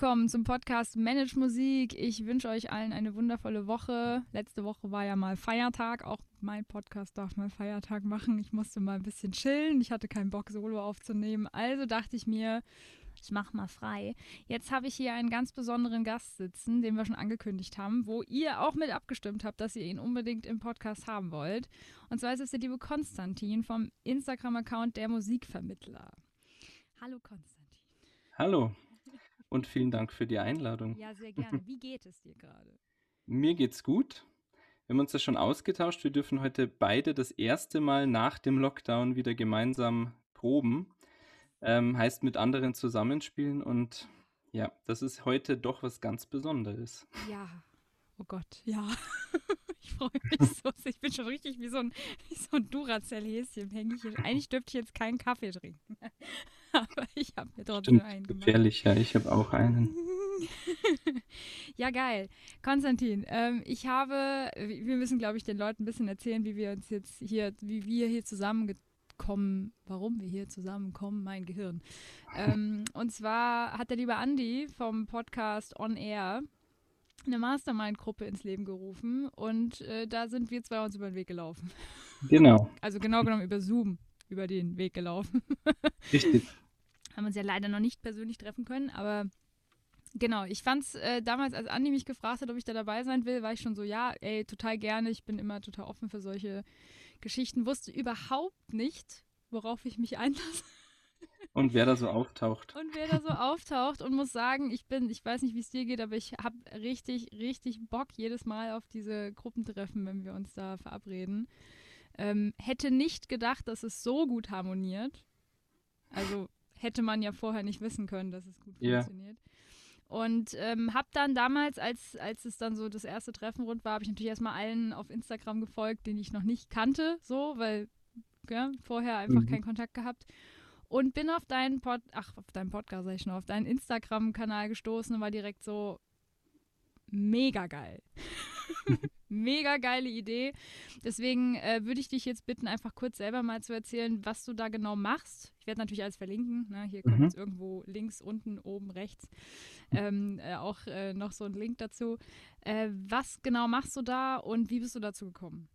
Willkommen zum Podcast Manage Musik. Ich wünsche euch allen eine wundervolle Woche. Letzte Woche war ja mal Feiertag. Auch mein Podcast darf mal Feiertag machen. Ich musste mal ein bisschen chillen. Ich hatte keinen Bock, Solo aufzunehmen. Also dachte ich mir, ich mache mal frei. Jetzt habe ich hier einen ganz besonderen Gast sitzen, den wir schon angekündigt haben, wo ihr auch mit abgestimmt habt, dass ihr ihn unbedingt im Podcast haben wollt. Und zwar ist es der liebe Konstantin vom Instagram-Account der Musikvermittler. Hallo Konstantin. Hallo und vielen Dank für die Einladung. Ja, sehr gerne. Wie geht es dir gerade? Mir geht's gut. Wir haben uns ja schon ausgetauscht. Wir dürfen heute beide das erste Mal nach dem Lockdown wieder gemeinsam proben. Ähm, heißt mit anderen zusammenspielen und ja, das ist heute doch was ganz Besonderes. Ja, oh Gott, ja. Ich freue mich so. Ich bin schon richtig wie so ein, wie so ein Duracell-Häschen. Eigentlich dürfte ich jetzt keinen Kaffee trinken. Aber ich habe mir trotzdem Stimmt, einen gemacht. Gefährlich, ja. Ich habe auch einen. ja, geil. Konstantin, ähm, ich habe, wir müssen, glaube ich, den Leuten ein bisschen erzählen, wie wir uns jetzt hier, wie wir hier zusammengekommen, warum wir hier zusammenkommen, mein Gehirn. Ähm, und zwar hat der liebe Andi vom Podcast On Air eine Mastermind-Gruppe ins Leben gerufen und äh, da sind wir zwei uns über den Weg gelaufen. Genau. Also genau genommen über Zoom über den Weg gelaufen. Richtig. Haben uns ja leider noch nicht persönlich treffen können, aber genau, ich fand es äh, damals, als Andi mich gefragt hat, ob ich da dabei sein will, war ich schon so, ja, ey, total gerne, ich bin immer total offen für solche Geschichten, wusste überhaupt nicht, worauf ich mich einlasse. Und wer da so auftaucht. Und wer da so auftaucht und muss sagen, ich bin, ich weiß nicht, wie es dir geht, aber ich habe richtig, richtig Bock jedes Mal auf diese Gruppentreffen, wenn wir uns da verabreden. Ähm, hätte nicht gedacht, dass es so gut harmoniert. Also hätte man ja vorher nicht wissen können, dass es gut yeah. funktioniert. Und ähm, habe dann damals, als, als es dann so das erste Treffen rund war, habe ich natürlich erstmal allen auf Instagram gefolgt, den ich noch nicht kannte, so, weil ja, vorher einfach mhm. keinen Kontakt gehabt. Und bin auf deinen Pod, ach, auf deinen Podcast sag ich schon, auf deinen Instagram-Kanal gestoßen und war direkt so mega geil. Mega geile Idee. Deswegen äh, würde ich dich jetzt bitten, einfach kurz selber mal zu erzählen, was du da genau machst. Ich werde natürlich alles verlinken. Ne? Hier kommt mhm. jetzt irgendwo links, unten, oben, rechts ähm, äh, auch äh, noch so ein Link dazu. Äh, was genau machst du da und wie bist du dazu gekommen?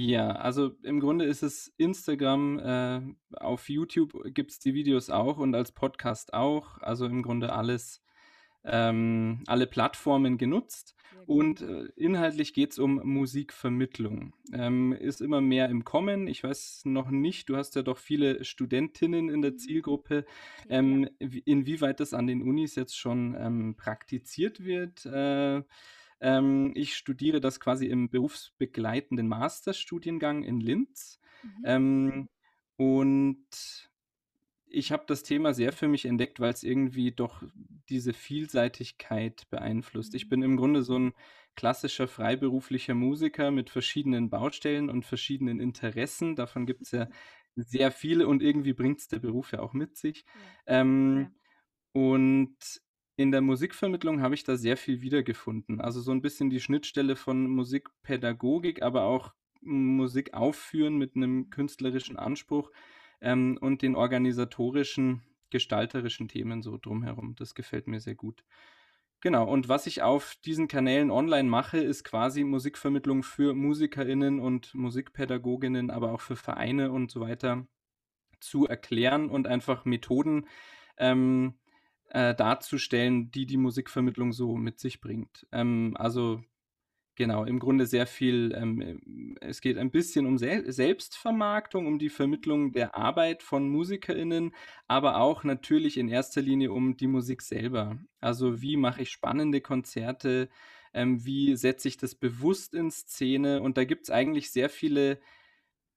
Ja, also im Grunde ist es Instagram, äh, auf YouTube gibt es die Videos auch und als Podcast auch. Also im Grunde alles ähm, alle Plattformen genutzt und äh, inhaltlich geht es um Musikvermittlung. Ähm, ist immer mehr im Kommen. Ich weiß noch nicht, du hast ja doch viele Studentinnen in der mhm. Zielgruppe, ähm, inwieweit das an den Unis jetzt schon ähm, praktiziert wird. Äh, ähm, ich studiere das quasi im berufsbegleitenden Masterstudiengang in Linz. Mhm. Ähm, und ich habe das Thema sehr für mich entdeckt, weil es irgendwie doch diese Vielseitigkeit beeinflusst. Ich mhm. bin im Grunde so ein klassischer freiberuflicher Musiker mit verschiedenen Baustellen und verschiedenen Interessen. Davon gibt es ja sehr viele und irgendwie bringt es der Beruf ja auch mit sich. Ja. Ähm, ja. Und in der Musikvermittlung habe ich da sehr viel wiedergefunden. Also so ein bisschen die Schnittstelle von Musikpädagogik, aber auch Musik aufführen mit einem künstlerischen Anspruch ähm, und den organisatorischen, gestalterischen Themen so drumherum. Das gefällt mir sehr gut. Genau, und was ich auf diesen Kanälen online mache, ist quasi Musikvermittlung für MusikerInnen und Musikpädagoginnen, aber auch für Vereine und so weiter zu erklären und einfach Methoden ähm, äh, darzustellen, die die Musikvermittlung so mit sich bringt. Ähm, also Genau, im Grunde sehr viel, ähm, es geht ein bisschen um Sel Selbstvermarktung, um die Vermittlung der Arbeit von MusikerInnen, aber auch natürlich in erster Linie um die Musik selber. Also wie mache ich spannende Konzerte, ähm, wie setze ich das bewusst in Szene? Und da gibt es eigentlich sehr viele,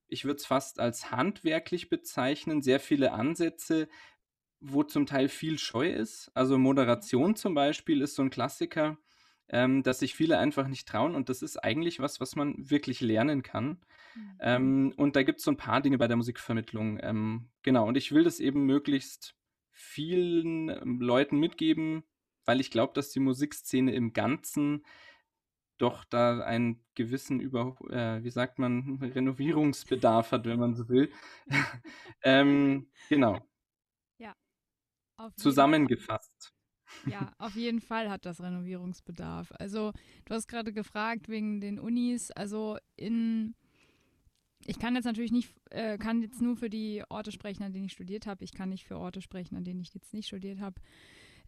ich würde es fast als handwerklich bezeichnen, sehr viele Ansätze, wo zum Teil viel Scheu ist. Also Moderation zum Beispiel ist so ein Klassiker ähm, dass sich viele einfach nicht trauen. Und das ist eigentlich was, was man wirklich lernen kann. Mhm. Ähm, und da gibt es so ein paar Dinge bei der Musikvermittlung. Ähm, genau, und ich will das eben möglichst vielen ähm, Leuten mitgeben, weil ich glaube, dass die Musikszene im Ganzen doch da einen gewissen Über, äh, wie sagt man, Renovierungsbedarf hat, wenn man so will. ähm, genau. Zusammengefasst. Ja, auf jeden Fall hat das Renovierungsbedarf. Also, du hast gerade gefragt wegen den Unis. Also, in. Ich kann jetzt natürlich nicht, äh, kann jetzt nur für die Orte sprechen, an denen ich studiert habe. Ich kann nicht für Orte sprechen, an denen ich jetzt nicht studiert habe.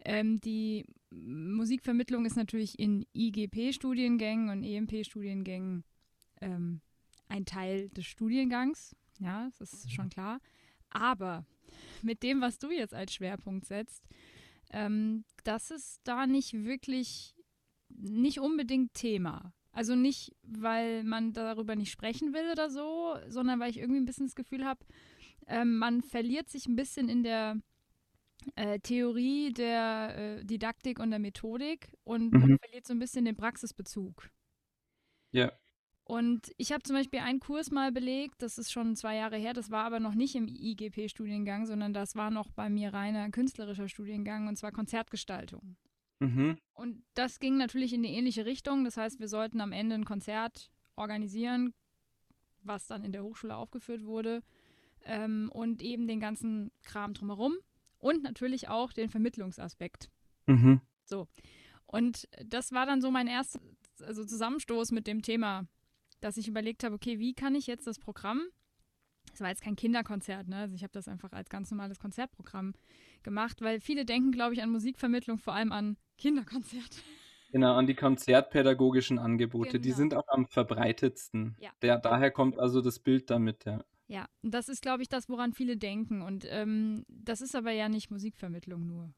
Ähm, die Musikvermittlung ist natürlich in IGP-Studiengängen und EMP-Studiengängen ähm, ein Teil des Studiengangs. Ja, das ist schon klar. Aber mit dem, was du jetzt als Schwerpunkt setzt, ähm, das ist da nicht wirklich, nicht unbedingt Thema. Also nicht, weil man darüber nicht sprechen will oder so, sondern weil ich irgendwie ein bisschen das Gefühl habe, ähm, man verliert sich ein bisschen in der äh, Theorie der äh, Didaktik und der Methodik und mhm. man verliert so ein bisschen den Praxisbezug. Ja. Und ich habe zum Beispiel einen Kurs mal belegt, das ist schon zwei Jahre her, das war aber noch nicht im IGP-Studiengang, sondern das war noch bei mir reiner künstlerischer Studiengang und zwar Konzertgestaltung. Mhm. Und das ging natürlich in die ähnliche Richtung. Das heißt, wir sollten am Ende ein Konzert organisieren, was dann in der Hochschule aufgeführt wurde ähm, und eben den ganzen Kram drumherum und natürlich auch den Vermittlungsaspekt. Mhm. So. Und das war dann so mein erster also Zusammenstoß mit dem Thema dass ich überlegt habe, okay, wie kann ich jetzt das Programm, das war jetzt kein Kinderkonzert, ne? Also ich habe das einfach als ganz normales Konzertprogramm gemacht, weil viele denken, glaube ich, an Musikvermittlung vor allem an Kinderkonzerte. Genau, an die konzertpädagogischen Angebote. Genau. Die sind auch am verbreitetsten. Ja. Der, daher kommt also das Bild damit, ja. Ja, und das ist, glaube ich, das, woran viele denken. Und ähm, das ist aber ja nicht Musikvermittlung nur.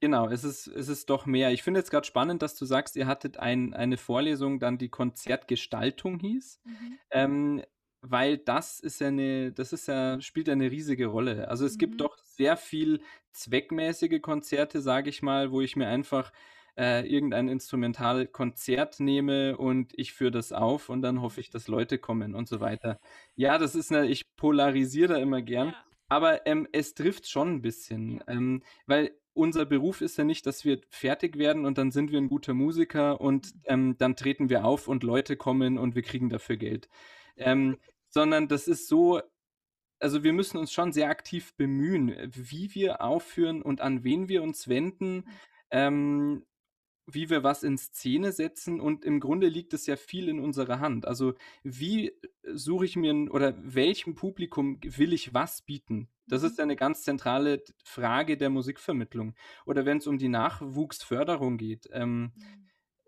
Genau, es ist, es ist doch mehr. Ich finde jetzt gerade spannend, dass du sagst, ihr hattet ein, eine Vorlesung, dann die Konzertgestaltung hieß. Mhm. Ähm, weil das ist ja eine, das ist ja, spielt ja eine riesige Rolle. Also es mhm. gibt doch sehr viel zweckmäßige Konzerte, sage ich mal, wo ich mir einfach äh, irgendein Instrumentalkonzert nehme und ich führe das auf und dann hoffe ich, dass Leute kommen und so weiter. Ja, das ist eine, ich polarisiere da immer gern. Ja. Aber ähm, es trifft schon ein bisschen, ja. ähm, weil unser Beruf ist ja nicht, dass wir fertig werden und dann sind wir ein guter Musiker und mhm. ähm, dann treten wir auf und Leute kommen und wir kriegen dafür Geld. Ähm, sondern das ist so, also wir müssen uns schon sehr aktiv bemühen, wie wir aufführen und an wen wir uns wenden. Mhm. Ähm, wie wir was in Szene setzen und im Grunde liegt es ja viel in unserer Hand. Also wie suche ich mir oder welchem Publikum will ich was bieten? Das ist mhm. ja eine ganz zentrale Frage der Musikvermittlung. Oder wenn es um die Nachwuchsförderung geht. Ähm, mhm.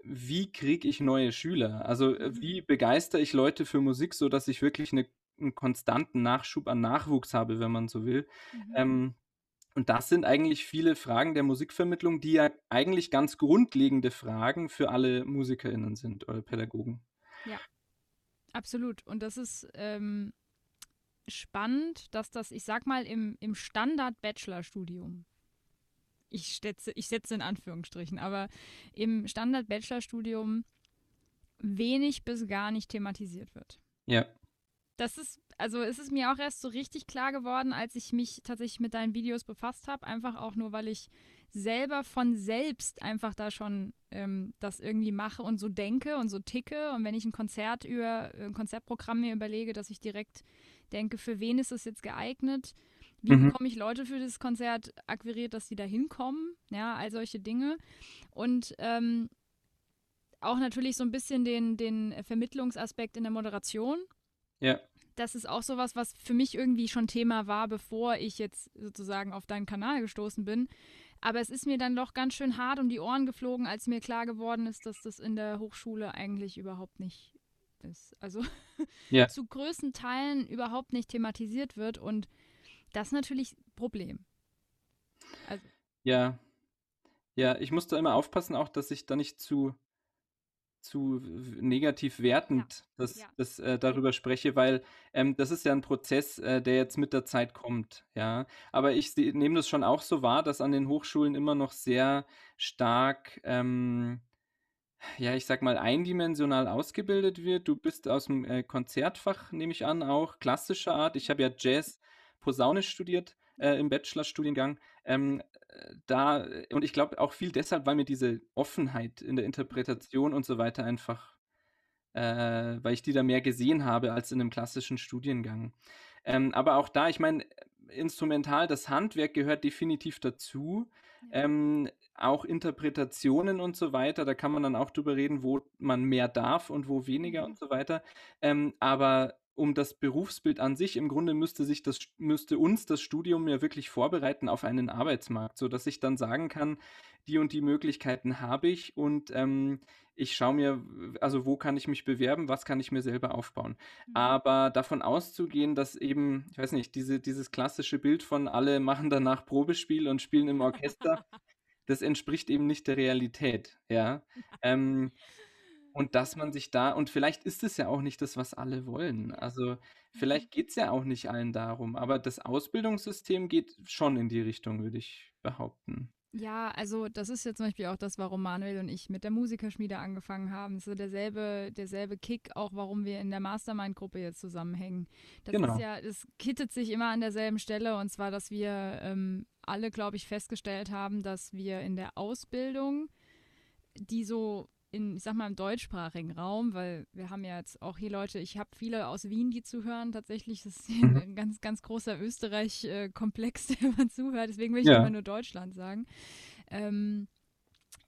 Wie kriege ich neue Schüler? Also äh, mhm. wie begeistere ich Leute für Musik, sodass ich wirklich eine, einen konstanten Nachschub an Nachwuchs habe, wenn man so will? Mhm. Ähm, und das sind eigentlich viele Fragen der Musikvermittlung, die ja eigentlich ganz grundlegende Fragen für alle MusikerInnen sind oder Pädagogen. Ja, absolut. Und das ist ähm, spannend, dass das, ich sag mal, im, im Standard-Bachelor-Studium, ich setze, ich setze in Anführungsstrichen, aber im Standard-Bachelor-Studium wenig bis gar nicht thematisiert wird. Ja. Das ist also es ist mir auch erst so richtig klar geworden, als ich mich tatsächlich mit deinen Videos befasst habe. Einfach auch nur, weil ich selber von selbst einfach da schon ähm, das irgendwie mache und so denke und so ticke. Und wenn ich ein Konzert über ein Konzertprogramm mir überlege, dass ich direkt denke, für wen ist es jetzt geeignet? Wie mhm. bekomme ich Leute für das Konzert akquiriert, dass sie da hinkommen? Ja, all solche Dinge. Und ähm, auch natürlich so ein bisschen den, den Vermittlungsaspekt in der Moderation. Ja das ist auch sowas, was für mich irgendwie schon Thema war, bevor ich jetzt sozusagen auf deinen Kanal gestoßen bin. Aber es ist mir dann doch ganz schön hart um die Ohren geflogen, als mir klar geworden ist, dass das in der Hochschule eigentlich überhaupt nicht ist. Also ja. zu größten Teilen überhaupt nicht thematisiert wird und das ist natürlich ein Problem. Also. Ja. Ja, ich muss da immer aufpassen, auch dass ich da nicht zu zu negativ wertend ja. Das, ja. Das, äh, darüber spreche, weil ähm, das ist ja ein Prozess, äh, der jetzt mit der Zeit kommt, ja. Aber ich nehme das schon auch so wahr, dass an den Hochschulen immer noch sehr stark, ähm, ja, ich sag mal, eindimensional ausgebildet wird. Du bist aus dem äh, Konzertfach, nehme ich an, auch klassischer Art. Ich habe ja Jazz Posaune studiert äh, im Bachelorstudiengang. Ähm, da, und ich glaube auch viel deshalb, weil mir diese Offenheit in der Interpretation und so weiter einfach, äh, weil ich die da mehr gesehen habe als in einem klassischen Studiengang. Ähm, aber auch da, ich meine, instrumental, das Handwerk gehört definitiv dazu. Ja. Ähm, auch Interpretationen und so weiter, da kann man dann auch drüber reden, wo man mehr darf und wo weniger mhm. und so weiter. Ähm, aber um das Berufsbild an sich, im Grunde müsste sich das, müsste uns das Studium ja wirklich vorbereiten auf einen Arbeitsmarkt, sodass ich dann sagen kann, die und die Möglichkeiten habe ich und ähm, ich schaue mir, also wo kann ich mich bewerben, was kann ich mir selber aufbauen. Mhm. Aber davon auszugehen, dass eben, ich weiß nicht, diese, dieses klassische Bild von alle machen danach Probespiel und spielen im Orchester, das entspricht eben nicht der Realität, ja. Ähm, und dass man sich da, und vielleicht ist es ja auch nicht das, was alle wollen. Also vielleicht mhm. geht es ja auch nicht allen darum, aber das Ausbildungssystem geht schon in die Richtung, würde ich behaupten. Ja, also das ist ja zum Beispiel auch das, warum Manuel und ich mit der Musikerschmiede angefangen haben. Das ist derselbe, derselbe Kick, auch warum wir in der Mastermind-Gruppe jetzt zusammenhängen. Das genau. ist ja, das kittet sich immer an derselben Stelle und zwar, dass wir ähm, alle, glaube ich, festgestellt haben, dass wir in der Ausbildung, die so in, ich sag mal, im deutschsprachigen Raum, weil wir haben ja jetzt auch hier Leute, ich habe viele aus Wien, die zuhören. Tatsächlich das ist mhm. ein ganz, ganz großer Österreich-Komplex, der man zuhört. Deswegen will ich ja. immer nur Deutschland sagen. Ähm,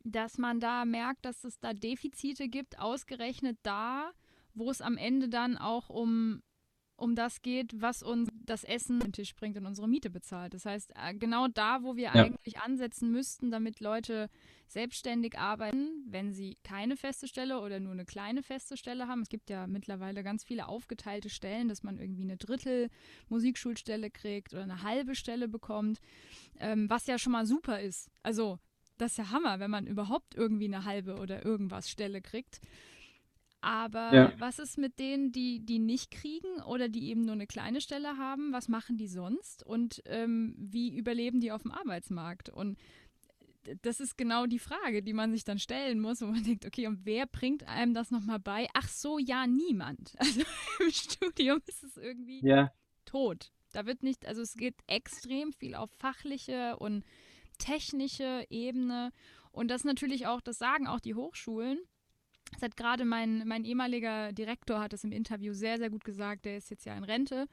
dass man da merkt, dass es da Defizite gibt, ausgerechnet da, wo es am Ende dann auch um um das geht, was uns das Essen auf den Tisch bringt und unsere Miete bezahlt. Das heißt, äh, genau da, wo wir ja. eigentlich ansetzen müssten, damit Leute selbstständig arbeiten, wenn sie keine feste Stelle oder nur eine kleine feste Stelle haben. Es gibt ja mittlerweile ganz viele aufgeteilte Stellen, dass man irgendwie eine Drittel Musikschulstelle kriegt oder eine halbe Stelle bekommt, ähm, was ja schon mal super ist. Also, das ist ja Hammer, wenn man überhaupt irgendwie eine halbe oder irgendwas Stelle kriegt. Aber ja. was ist mit denen, die die nicht kriegen oder die eben nur eine kleine Stelle haben? Was machen die sonst? Und ähm, wie überleben die auf dem Arbeitsmarkt? Und das ist genau die Frage, die man sich dann stellen muss, wo man denkt, okay, und wer bringt einem das nochmal bei? Ach so, ja, niemand. Also im Studium ist es irgendwie ja. tot. Da wird nicht, also es geht extrem viel auf fachliche und technische Ebene. Und das natürlich auch, das sagen auch die Hochschulen das hat gerade mein, mein ehemaliger Direktor hat es im Interview sehr, sehr gut gesagt. Der ist jetzt ja in Rente.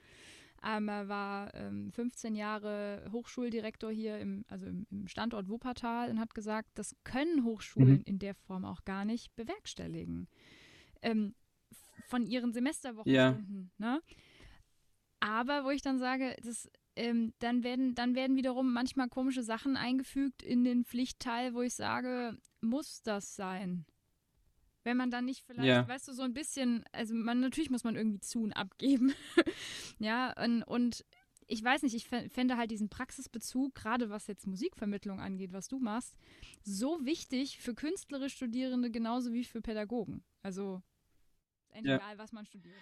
Ähm, er war ähm, 15 Jahre Hochschuldirektor hier im, also im, im, Standort Wuppertal und hat gesagt, das können Hochschulen mhm. in der Form auch gar nicht bewerkstelligen. Ähm, von ihren Semesterwochenstunden. Ja. Ne? Aber wo ich dann sage, das, ähm, dann, werden, dann werden wiederum manchmal komische Sachen eingefügt in den Pflichtteil, wo ich sage, muss das sein? Wenn man dann nicht vielleicht, ja. weißt du, so ein bisschen, also man natürlich muss man irgendwie zu und abgeben. ja, und, und ich weiß nicht, ich fände halt diesen Praxisbezug, gerade was jetzt Musikvermittlung angeht, was du machst, so wichtig für künstlerisch Studierende genauso wie für Pädagogen. Also egal, ja. was man studiert.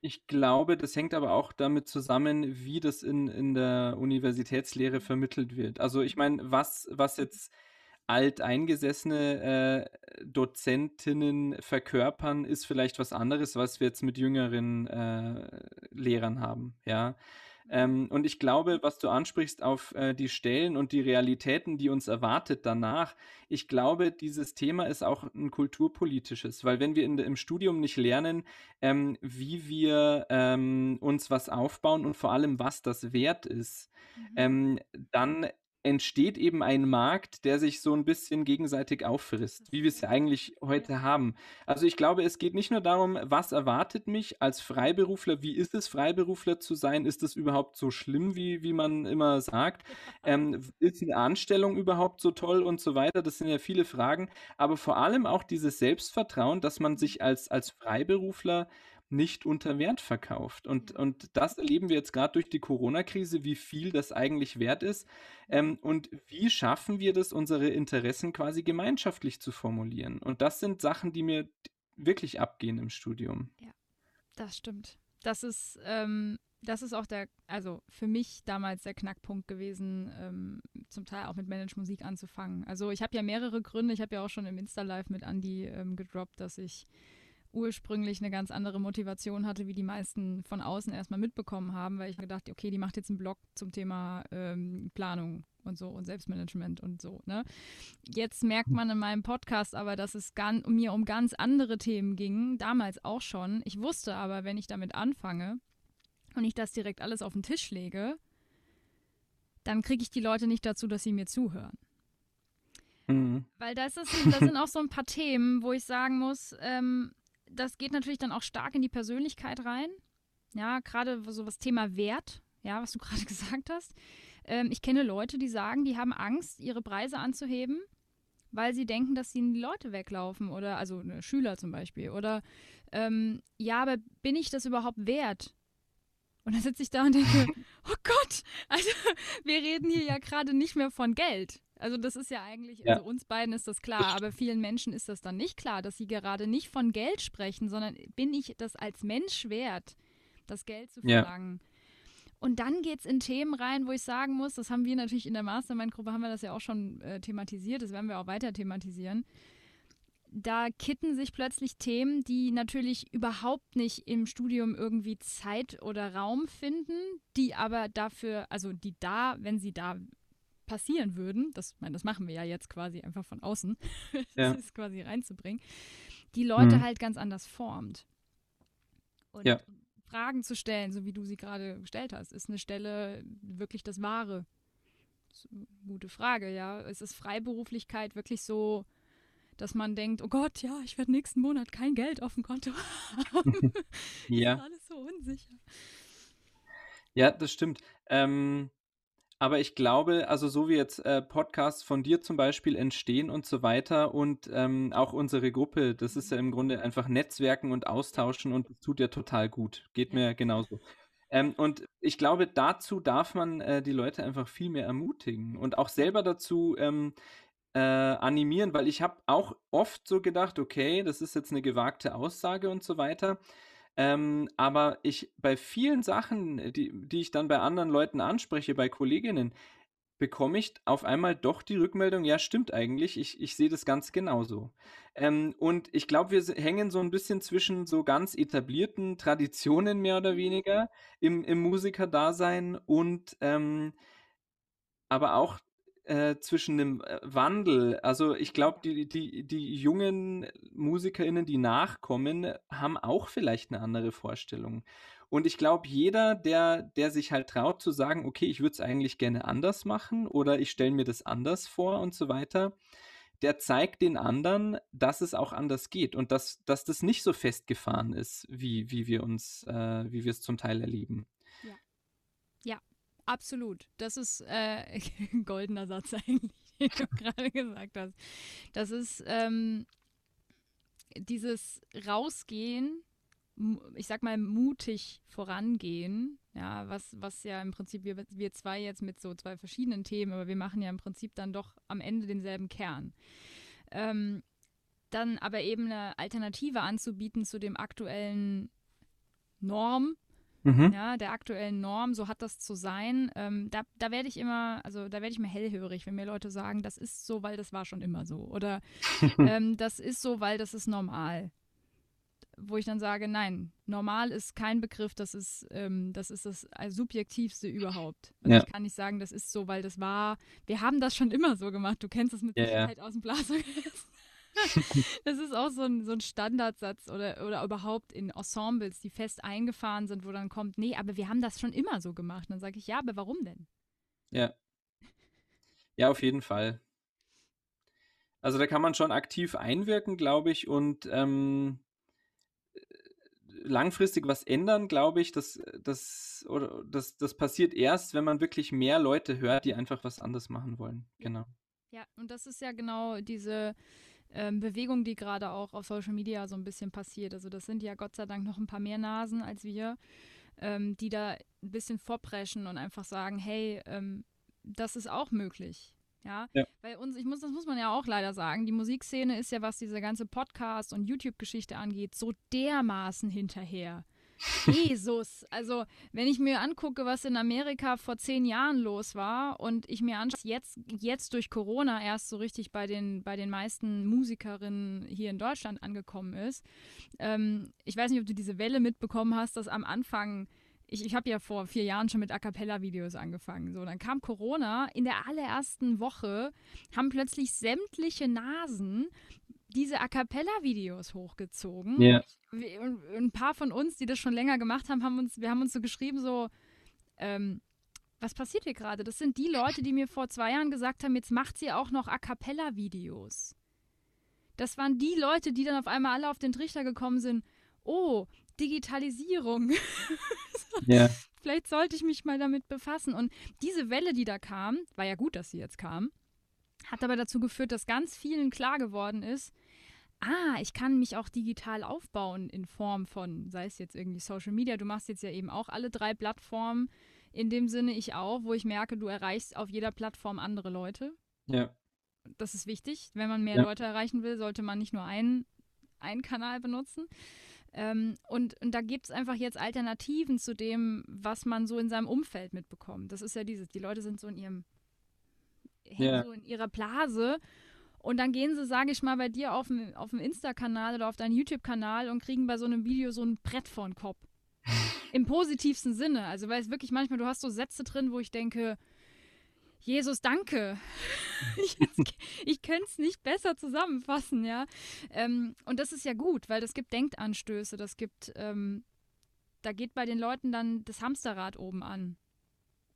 Ich glaube, das hängt aber auch damit zusammen, wie das in, in der Universitätslehre vermittelt wird. Also ich meine, was, was jetzt alteingesessene äh, Dozentinnen verkörpern, ist vielleicht was anderes, was wir jetzt mit jüngeren äh, Lehrern haben, ja. Ähm, und ich glaube, was du ansprichst auf äh, die Stellen und die Realitäten, die uns erwartet danach, ich glaube, dieses Thema ist auch ein kulturpolitisches, weil wenn wir in, im Studium nicht lernen, ähm, wie wir ähm, uns was aufbauen und vor allem, was das wert ist, mhm. Ähm, dann entsteht eben ein Markt, der sich so ein bisschen gegenseitig auffrisst, wie wir es ja eigentlich heute haben. Also ich glaube, es geht nicht nur darum, was erwartet mich als Freiberufler, wie ist es, Freiberufler zu sein, ist es überhaupt so schlimm, wie, wie man immer sagt, ähm, ist eine Anstellung überhaupt so toll und so weiter, das sind ja viele Fragen, aber vor allem auch dieses Selbstvertrauen, dass man sich als, als Freiberufler nicht unter Wert verkauft. Und, mhm. und das erleben wir jetzt gerade durch die Corona-Krise, wie viel das eigentlich wert ist. Ähm, und wie schaffen wir das, unsere Interessen quasi gemeinschaftlich zu formulieren? Und das sind Sachen, die mir wirklich abgehen im Studium. Ja, das stimmt. Das ist, ähm, das ist auch der, also für mich damals der Knackpunkt gewesen, ähm, zum Teil auch mit Manage Musik anzufangen. Also ich habe ja mehrere Gründe. Ich habe ja auch schon im Insta-Live mit Andy ähm, gedroppt, dass ich ursprünglich eine ganz andere Motivation hatte, wie die meisten von außen erstmal mitbekommen haben, weil ich gedacht, okay, die macht jetzt einen Blog zum Thema ähm, Planung und so und Selbstmanagement und so. Ne? Jetzt merkt man in meinem Podcast aber, dass es gan mir um ganz andere Themen ging, damals auch schon. Ich wusste aber, wenn ich damit anfange, und ich das direkt alles auf den Tisch lege, dann kriege ich die Leute nicht dazu, dass sie mir zuhören. Mhm. Weil das, ist, das sind auch so ein paar Themen, wo ich sagen muss, ähm, das geht natürlich dann auch stark in die Persönlichkeit rein. Ja, gerade so das Thema Wert, ja, was du gerade gesagt hast. Ähm, ich kenne Leute, die sagen, die haben Angst, ihre Preise anzuheben, weil sie denken, dass ihnen die Leute weglaufen oder, also ne, Schüler zum Beispiel. Oder, ähm, ja, aber bin ich das überhaupt wert? Und dann sitze ich da und denke, oh Gott, also wir reden hier ja gerade nicht mehr von Geld. Also das ist ja eigentlich, ja. also uns beiden ist das klar, aber vielen Menschen ist das dann nicht klar, dass sie gerade nicht von Geld sprechen, sondern bin ich das als Mensch wert, das Geld zu verlangen. Ja. Und dann geht es in Themen rein, wo ich sagen muss, das haben wir natürlich in der Mastermind-Gruppe, haben wir das ja auch schon äh, thematisiert, das werden wir auch weiter thematisieren. Da kitten sich plötzlich Themen, die natürlich überhaupt nicht im Studium irgendwie Zeit oder Raum finden, die aber dafür, also die da, wenn sie da passieren würden, das, meine, das machen wir ja jetzt quasi einfach von außen, ja. das ist quasi reinzubringen, die Leute mhm. halt ganz anders formt. Und ja. Fragen zu stellen, so wie du sie gerade gestellt hast, ist eine Stelle wirklich das Wahre? Das gute Frage, ja. Ist es Freiberuflichkeit wirklich so, dass man denkt, oh Gott, ja, ich werde nächsten Monat kein Geld auf dem Konto haben? ja. ist alles so unsicher. Ja, das stimmt. Ähm, aber ich glaube, also so wie jetzt äh, Podcasts von dir zum Beispiel entstehen und so weiter und ähm, auch unsere Gruppe, das ist ja im Grunde einfach Netzwerken und Austauschen und das tut ja total gut. Geht mir genauso. Ähm, und ich glaube, dazu darf man äh, die Leute einfach viel mehr ermutigen und auch selber dazu ähm, äh, animieren, weil ich habe auch oft so gedacht, okay, das ist jetzt eine gewagte Aussage und so weiter. Ähm, aber ich bei vielen Sachen, äh, die, die ich dann bei anderen Leuten anspreche, bei Kolleginnen, bekomme ich auf einmal doch die Rückmeldung, ja, stimmt eigentlich, ich, ich sehe das ganz genauso. Ähm, und ich glaube, wir hängen so ein bisschen zwischen so ganz etablierten Traditionen mehr oder mhm. weniger im, im Musikerdasein und ähm, aber auch äh, zwischen dem äh, Wandel. Also ich glaube, die, die, die jungen MusikerInnen, die nachkommen, haben auch vielleicht eine andere Vorstellung. Und ich glaube, jeder, der, der sich halt traut zu sagen, okay, ich würde es eigentlich gerne anders machen oder ich stelle mir das anders vor und so weiter, der zeigt den anderen, dass es auch anders geht und dass, dass das nicht so festgefahren ist, wie, wie wir uns, äh, wie wir es zum Teil erleben. Ja. Ja, Absolut. Das ist äh, ein goldener Satz eigentlich, den du gerade gesagt hast. Das ist ähm, dieses Rausgehen, ich sag mal mutig vorangehen, ja, was, was ja im Prinzip wir, wir zwei jetzt mit so zwei verschiedenen Themen, aber wir machen ja im Prinzip dann doch am Ende denselben Kern. Ähm, dann aber eben eine Alternative anzubieten zu dem aktuellen Norm, mhm. ja, der aktuellen Norm, so hat das zu sein. Ähm, da da werde ich immer, also da werde ich mir hellhörig, wenn mir Leute sagen, das ist so, weil das war schon immer so. Oder ähm, das ist so, weil das ist normal. Wo ich dann sage, nein, normal ist kein Begriff, das ist, ähm, das ist das subjektivste überhaupt. Also ja. ich kann nicht sagen, das ist so, weil das war, wir haben das schon immer so gemacht. Du kennst es mit Sicherheit ja, aus dem Blasorchester. das ist auch so ein, so ein Standardsatz oder, oder überhaupt in Ensembles, die fest eingefahren sind, wo dann kommt, nee, aber wir haben das schon immer so gemacht. Und dann sage ich, ja, aber warum denn? Ja. Ja, auf jeden Fall. Also da kann man schon aktiv einwirken, glaube ich, und ähm, langfristig was ändern, glaube ich, das, das, oder, das, das passiert erst, wenn man wirklich mehr Leute hört, die einfach was anderes machen wollen. Genau. Ja, und das ist ja genau diese, ähm, Bewegung, die gerade auch auf Social Media so ein bisschen passiert. Also das sind ja Gott sei Dank noch ein paar mehr Nasen als wir, ähm, die da ein bisschen vorpreschen und einfach sagen, hey, ähm, das ist auch möglich. Ja? ja, bei uns, ich muss, das muss man ja auch leider sagen, die Musikszene ist ja, was diese ganze Podcast- und YouTube-Geschichte angeht, so dermaßen hinterher. Jesus. Also, wenn ich mir angucke, was in Amerika vor zehn Jahren los war und ich mir anschaue, jetzt, jetzt durch Corona erst so richtig bei den, bei den meisten Musikerinnen hier in Deutschland angekommen ist. Ähm, ich weiß nicht, ob du diese Welle mitbekommen hast, dass am Anfang ich, ich habe ja vor vier Jahren schon mit A Cappella-Videos angefangen. So, dann kam Corona. In der allerersten Woche haben plötzlich sämtliche Nasen diese A cappella-Videos hochgezogen. Ja. Und Ein paar von uns, die das schon länger gemacht haben, haben uns, wir haben uns so geschrieben, so, ähm, was passiert hier gerade? Das sind die Leute, die mir vor zwei Jahren gesagt haben, jetzt macht sie auch noch A cappella-Videos. Das waren die Leute, die dann auf einmal alle auf den Trichter gekommen sind. Oh, Digitalisierung. Ja. Vielleicht sollte ich mich mal damit befassen. Und diese Welle, die da kam, war ja gut, dass sie jetzt kam, hat aber dazu geführt, dass ganz vielen klar geworden ist, ah, ich kann mich auch digital aufbauen in Form von, sei es jetzt irgendwie Social Media, du machst jetzt ja eben auch alle drei Plattformen, in dem Sinne ich auch, wo ich merke, du erreichst auf jeder Plattform andere Leute. Ja. Das ist wichtig. Wenn man mehr Ja. Leute erreichen will, sollte man nicht nur einen, einen Kanal benutzen. Ähm, und, und da gibt es einfach jetzt Alternativen zu dem, was man so in seinem Umfeld mitbekommt. Das ist ja dieses, die Leute sind so in ihrem, hängen Ja. so in ihrer Blase und dann gehen sie, sage ich mal, bei dir auf dem, auf dem Insta-Kanal oder auf deinen YouTube-Kanal und kriegen bei so einem Video so ein Brett vor den Kopf. Im positivsten Sinne. Also, weil es wirklich manchmal, du hast so Sätze drin, wo ich denke, Jesus, danke. ich ich könnte es nicht besser zusammenfassen, ja. Ähm, und das ist ja gut, weil das gibt Denkanstöße, das gibt, ähm, da geht bei den Leuten dann das Hamsterrad oben an.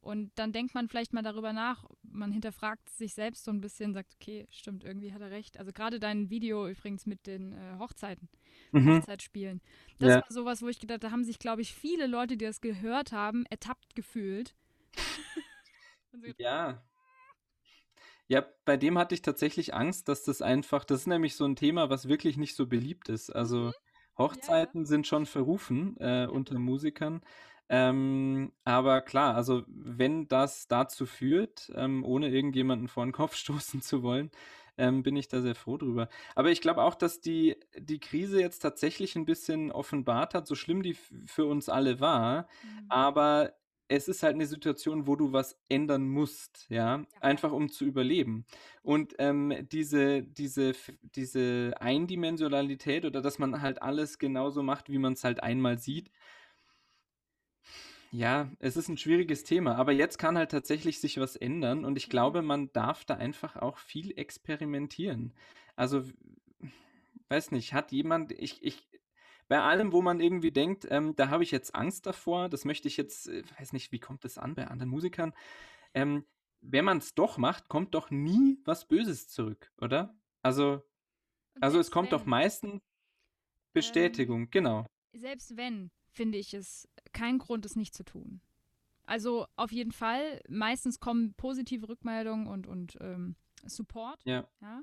Und dann denkt man vielleicht mal darüber nach, man hinterfragt sich selbst so ein bisschen, sagt, okay, stimmt, irgendwie hat er recht. Also gerade dein Video übrigens mit den äh, Hochzeiten, Mhm. Hochzeitsspielen. Das Ja. war sowas, wo ich gedacht, da haben sich, glaube ich, viele Leute, die das gehört haben, ertappt gefühlt. Ja. Ja, bei dem hatte ich tatsächlich Angst, dass das einfach, das ist nämlich so ein Thema, was wirklich nicht so beliebt ist. Also Hochzeiten sind schon verrufen äh, unter Musikern. Ähm, aber klar, also wenn das dazu führt, ähm, ohne irgendjemanden vor den Kopf stoßen zu wollen, ähm, bin ich da sehr froh drüber. Aber ich glaube auch, dass die, die Krise jetzt tatsächlich ein bisschen offenbart hat, so schlimm die für uns alle war. mhm. Aber es ist halt eine Situation, wo du was ändern musst, ja, einfach um zu überleben. Und ähm, diese, diese, diese Eindimensionalität oder dass man halt alles genauso macht, wie man es halt einmal sieht, ja, es ist ein schwieriges Thema, aber jetzt kann halt tatsächlich sich was ändern und ich glaube, man darf da einfach auch viel experimentieren. Also, weiß nicht, hat jemand, ich, ich, bei allem, wo man irgendwie denkt, ähm, da habe ich jetzt Angst davor, das möchte ich jetzt, äh, weiß nicht, wie kommt das an bei anderen Musikern? Ähm, wenn man es doch macht, kommt doch nie was Böses zurück, oder? Also, Und also es selbst kommt doch wenn- meistens Bestätigung, genau. selbst wenn, finde ich es kein Grund, es nicht zu tun. Also auf jeden Fall, meistens kommen positive Rückmeldungen und, und ähm, Support. Ja. Ja?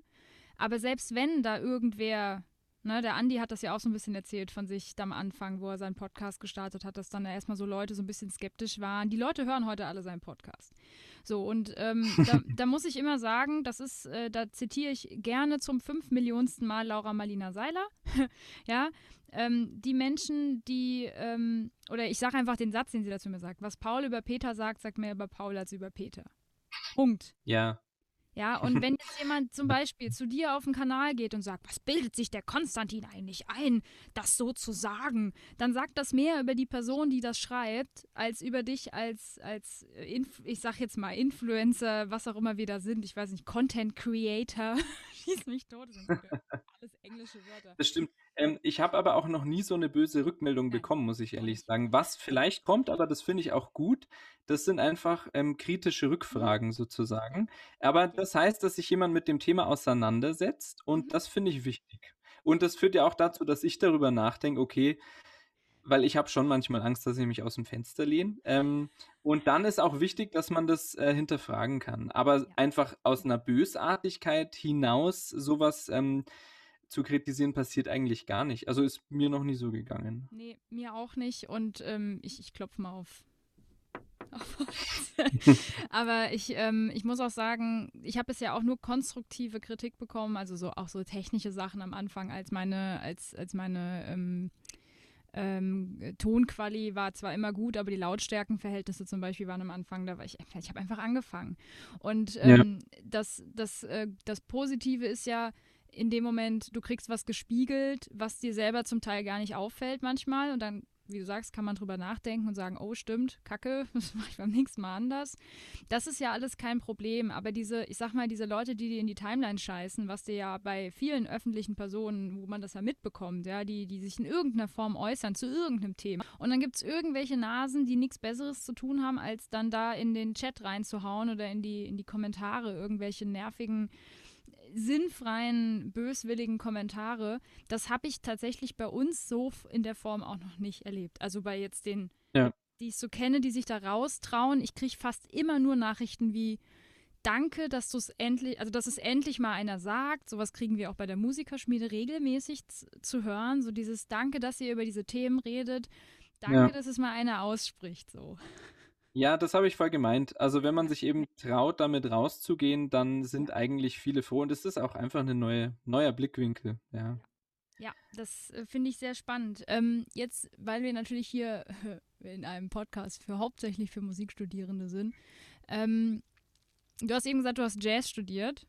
Aber selbst wenn da irgendwer, ne, der Andi hat das ja auch so ein bisschen erzählt von sich am Anfang, wo er seinen Podcast gestartet hat, dass dann erstmal so Leute so ein bisschen skeptisch waren. Die Leute hören heute alle seinen Podcast. So, und ähm, da, da muss ich immer sagen, das ist, äh, da zitiere ich gerne zum fünf Millionsten Mal Laura Marlina Seiler. ja, ähm, die Menschen, die, ähm, oder ich sage einfach den Satz, den sie dazu mir sagt. Was Paul über Peter sagt, sagt mehr über Paul als über Peter. Punkt. Ja, Ja, und wenn jetzt jemand zum Beispiel zu dir auf den Kanal geht und sagt, was bildet sich der Konstantin eigentlich ein, das so zu sagen, dann sagt das mehr über die Person, die das schreibt, als über dich als, als äh, Inf ich sag jetzt mal, Influencer, was auch immer wir da sind, ich weiß nicht, Content Creator. Schieß mich tot, das sind alles englische Wörter. das stimmt. Ähm, ich habe aber auch noch nie so eine böse Rückmeldung Nein, bekommen, muss ich ehrlich sagen. Was vielleicht kommt, aber das finde ich auch gut, das sind einfach ähm, kritische Rückfragen sozusagen. Aber das heißt, dass sich jemand mit dem Thema auseinandersetzt und Mhm. das finde ich wichtig. Und das führt ja auch dazu, dass ich darüber nachdenke, okay, weil ich habe schon manchmal Angst, dass ich mich aus dem Fenster lehne. Ähm, und dann ist auch wichtig, dass man das äh, hinterfragen kann. Aber Ja. einfach aus einer Bösartigkeit hinaus sowas ähm, zu kritisieren, passiert eigentlich gar nicht. Also ist mir noch nie so gegangen. Nee, mir auch nicht. Und ähm, ich, ich klopfe mal auf. Aber ich, ähm, ich muss auch sagen, ich habe bisher auch nur konstruktive Kritik bekommen, also so auch so technische Sachen am Anfang, als meine, als, als meine ähm, ähm, Tonquali war zwar immer gut, aber die Lautstärkenverhältnisse zum Beispiel waren am Anfang, da war ich, einfach- ich habe einfach angefangen. Und Ja. ähm, das, das, äh, das Positive ist ja, in dem Moment, du kriegst was gespiegelt, was dir selber zum Teil gar nicht auffällt manchmal und dann wie du sagst, kann man drüber nachdenken und sagen, oh stimmt, Kacke, das mache ich beim nächsten Mal anders. Das ist ja alles kein Problem, aber diese, ich sag mal, diese Leute, die dir in die Timeline scheißen, was dir ja bei vielen öffentlichen Personen, wo man das ja mitbekommt, ja, die, die sich in irgendeiner Form äußern zu irgendeinem Thema. Und dann gibt es irgendwelche Nasen, die nichts Besseres zu tun haben, als dann da in den Chat reinzuhauen oder in die, in die Kommentare irgendwelche nervigen sinnfreien, böswilligen Kommentare, das habe ich tatsächlich bei uns so in der Form auch noch nicht erlebt. Also bei jetzt den, ja. die ich so kenne, die sich da raustrauen, ich kriege fast immer nur Nachrichten wie Danke, dass du es endlich, also dass es endlich mal einer sagt. Sowas kriegen wir auch bei der Musikerschmiede regelmäßig zu hören. So dieses Danke, dass ihr über diese Themen redet. Danke, ja. dass es mal einer ausspricht. So. Ja, das habe ich voll gemeint. Also wenn man sich eben traut, damit rauszugehen, dann sind eigentlich viele froh und es ist auch einfach ein neue, neuer Blickwinkel, ja. Ja, das äh, finde ich sehr spannend. Ähm, jetzt, weil wir natürlich hier in einem Podcast für hauptsächlich für Musikstudierende sind. Ähm, du hast eben gesagt, du hast Jazz studiert.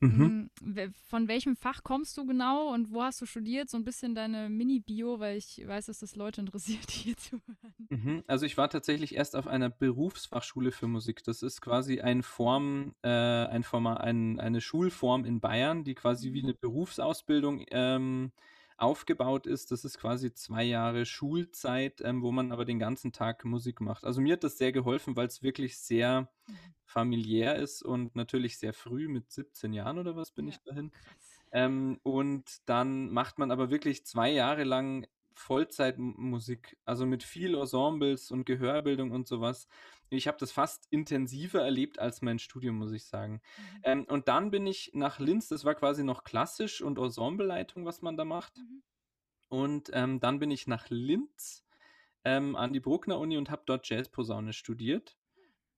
Mhm. Mm, von welchem Fach kommst du genau und wo hast du studiert? So ein bisschen deine Mini-Bio, weil ich weiß, dass das Leute interessiert, die hier zuhören. Mhm. Also ich war tatsächlich erst auf einer Berufsfachschule für Musik. Das ist quasi ein Form, äh, ein Format, ein, eine Schulform in Bayern, die quasi wie mhm. eine Berufsausbildung ähm, aufgebaut ist. Das ist quasi zwei Jahre Schulzeit, ähm, wo man aber den ganzen Tag Musik macht. Also mir hat das sehr geholfen, weil es wirklich sehr mhm. familiär ist und natürlich sehr früh, mit 17 Jahren oder was bin ja, ich dahin. Ähm, und dann macht man aber wirklich zwei Jahre lang Vollzeitmusik, also mit viel Ensembles und Gehörbildung und sowas. Ich habe das fast intensiver erlebt als mein Studium, muss ich sagen. Mhm. Ähm, und dann bin ich nach Linz, das war quasi noch klassisch und Ensembleleitung, was man da macht. Mhm. Und ähm, dann bin ich nach Linz ähm, an die Bruckner Uni und habe dort Jazzposaune studiert.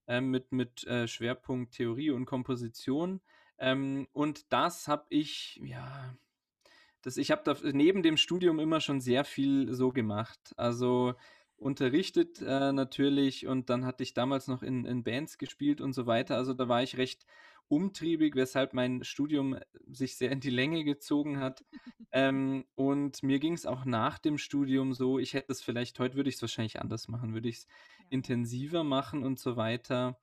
Ähm, mit mit äh, Schwerpunkt Theorie und Komposition. Ähm, und das habe ich, ja, das, ich habe da neben dem Studium immer schon sehr viel so gemacht. Also unterrichtet äh, natürlich und dann hatte ich damals noch in, in Bands gespielt und so weiter. Also da war ich recht umtriebig, weshalb mein Studium äh, sich sehr in die Länge gezogen hat. ähm, und mir ging es auch nach dem Studium so, ich hätte es vielleicht, heute würde ich es wahrscheinlich anders machen, würde ich es ja. intensiver machen und so weiter.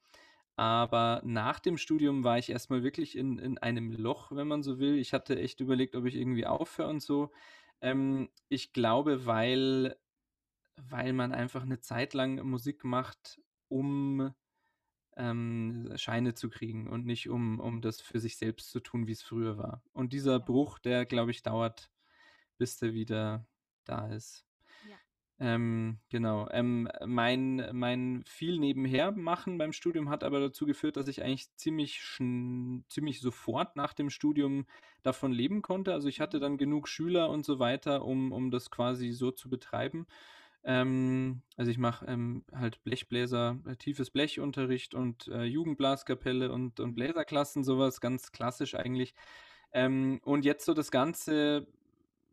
Aber nach dem Studium war ich erstmal wirklich in, in einem Loch, wenn man so will. Ich hatte echt überlegt, ob ich irgendwie aufhöre und so. Ähm, ich glaube, weil, weil man einfach eine Zeit lang Musik macht, um ähm, Scheine zu kriegen und nicht um, um das für sich selbst zu tun, wie es früher war. Und dieser Bruch, der, glaube ich, dauert, bis der wieder da ist. Ähm, genau. Ähm, mein, mein viel nebenher machen beim Studium hat aber dazu geführt, dass ich eigentlich ziemlich, ziemlich sofort nach dem Studium davon leben konnte. Also ich hatte dann genug Schüler und so weiter, um, um das quasi so zu betreiben. Ähm, also ich mache ähm, halt Blechbläser, äh, tiefes Blechunterricht und äh, Jugendblaskapelle und, und Bläserklassen, sowas, ganz klassisch eigentlich. Ähm, und jetzt so das Ganze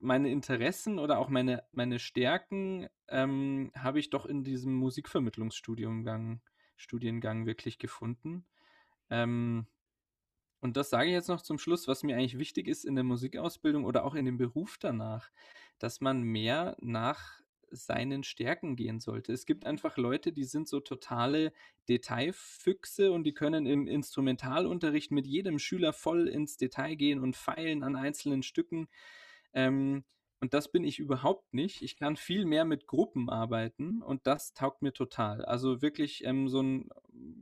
meine Interessen oder auch meine, meine Stärken ähm, habe ich doch in diesem Musikvermittlungsstudiengang Studiengang wirklich gefunden. Ähm, und das sage ich jetzt noch zum Schluss, was mir eigentlich wichtig ist in der Musikausbildung oder auch in dem Beruf danach, dass man mehr nach seinen Stärken gehen sollte. Es gibt einfach Leute, die sind so totale Detailfüchse und die können im Instrumentalunterricht mit jedem Schüler voll ins Detail gehen und feilen an einzelnen Stücken. Ähm, und das bin ich überhaupt nicht. Ich kann viel mehr mit Gruppen arbeiten und das taugt mir total. Also wirklich ähm, so einen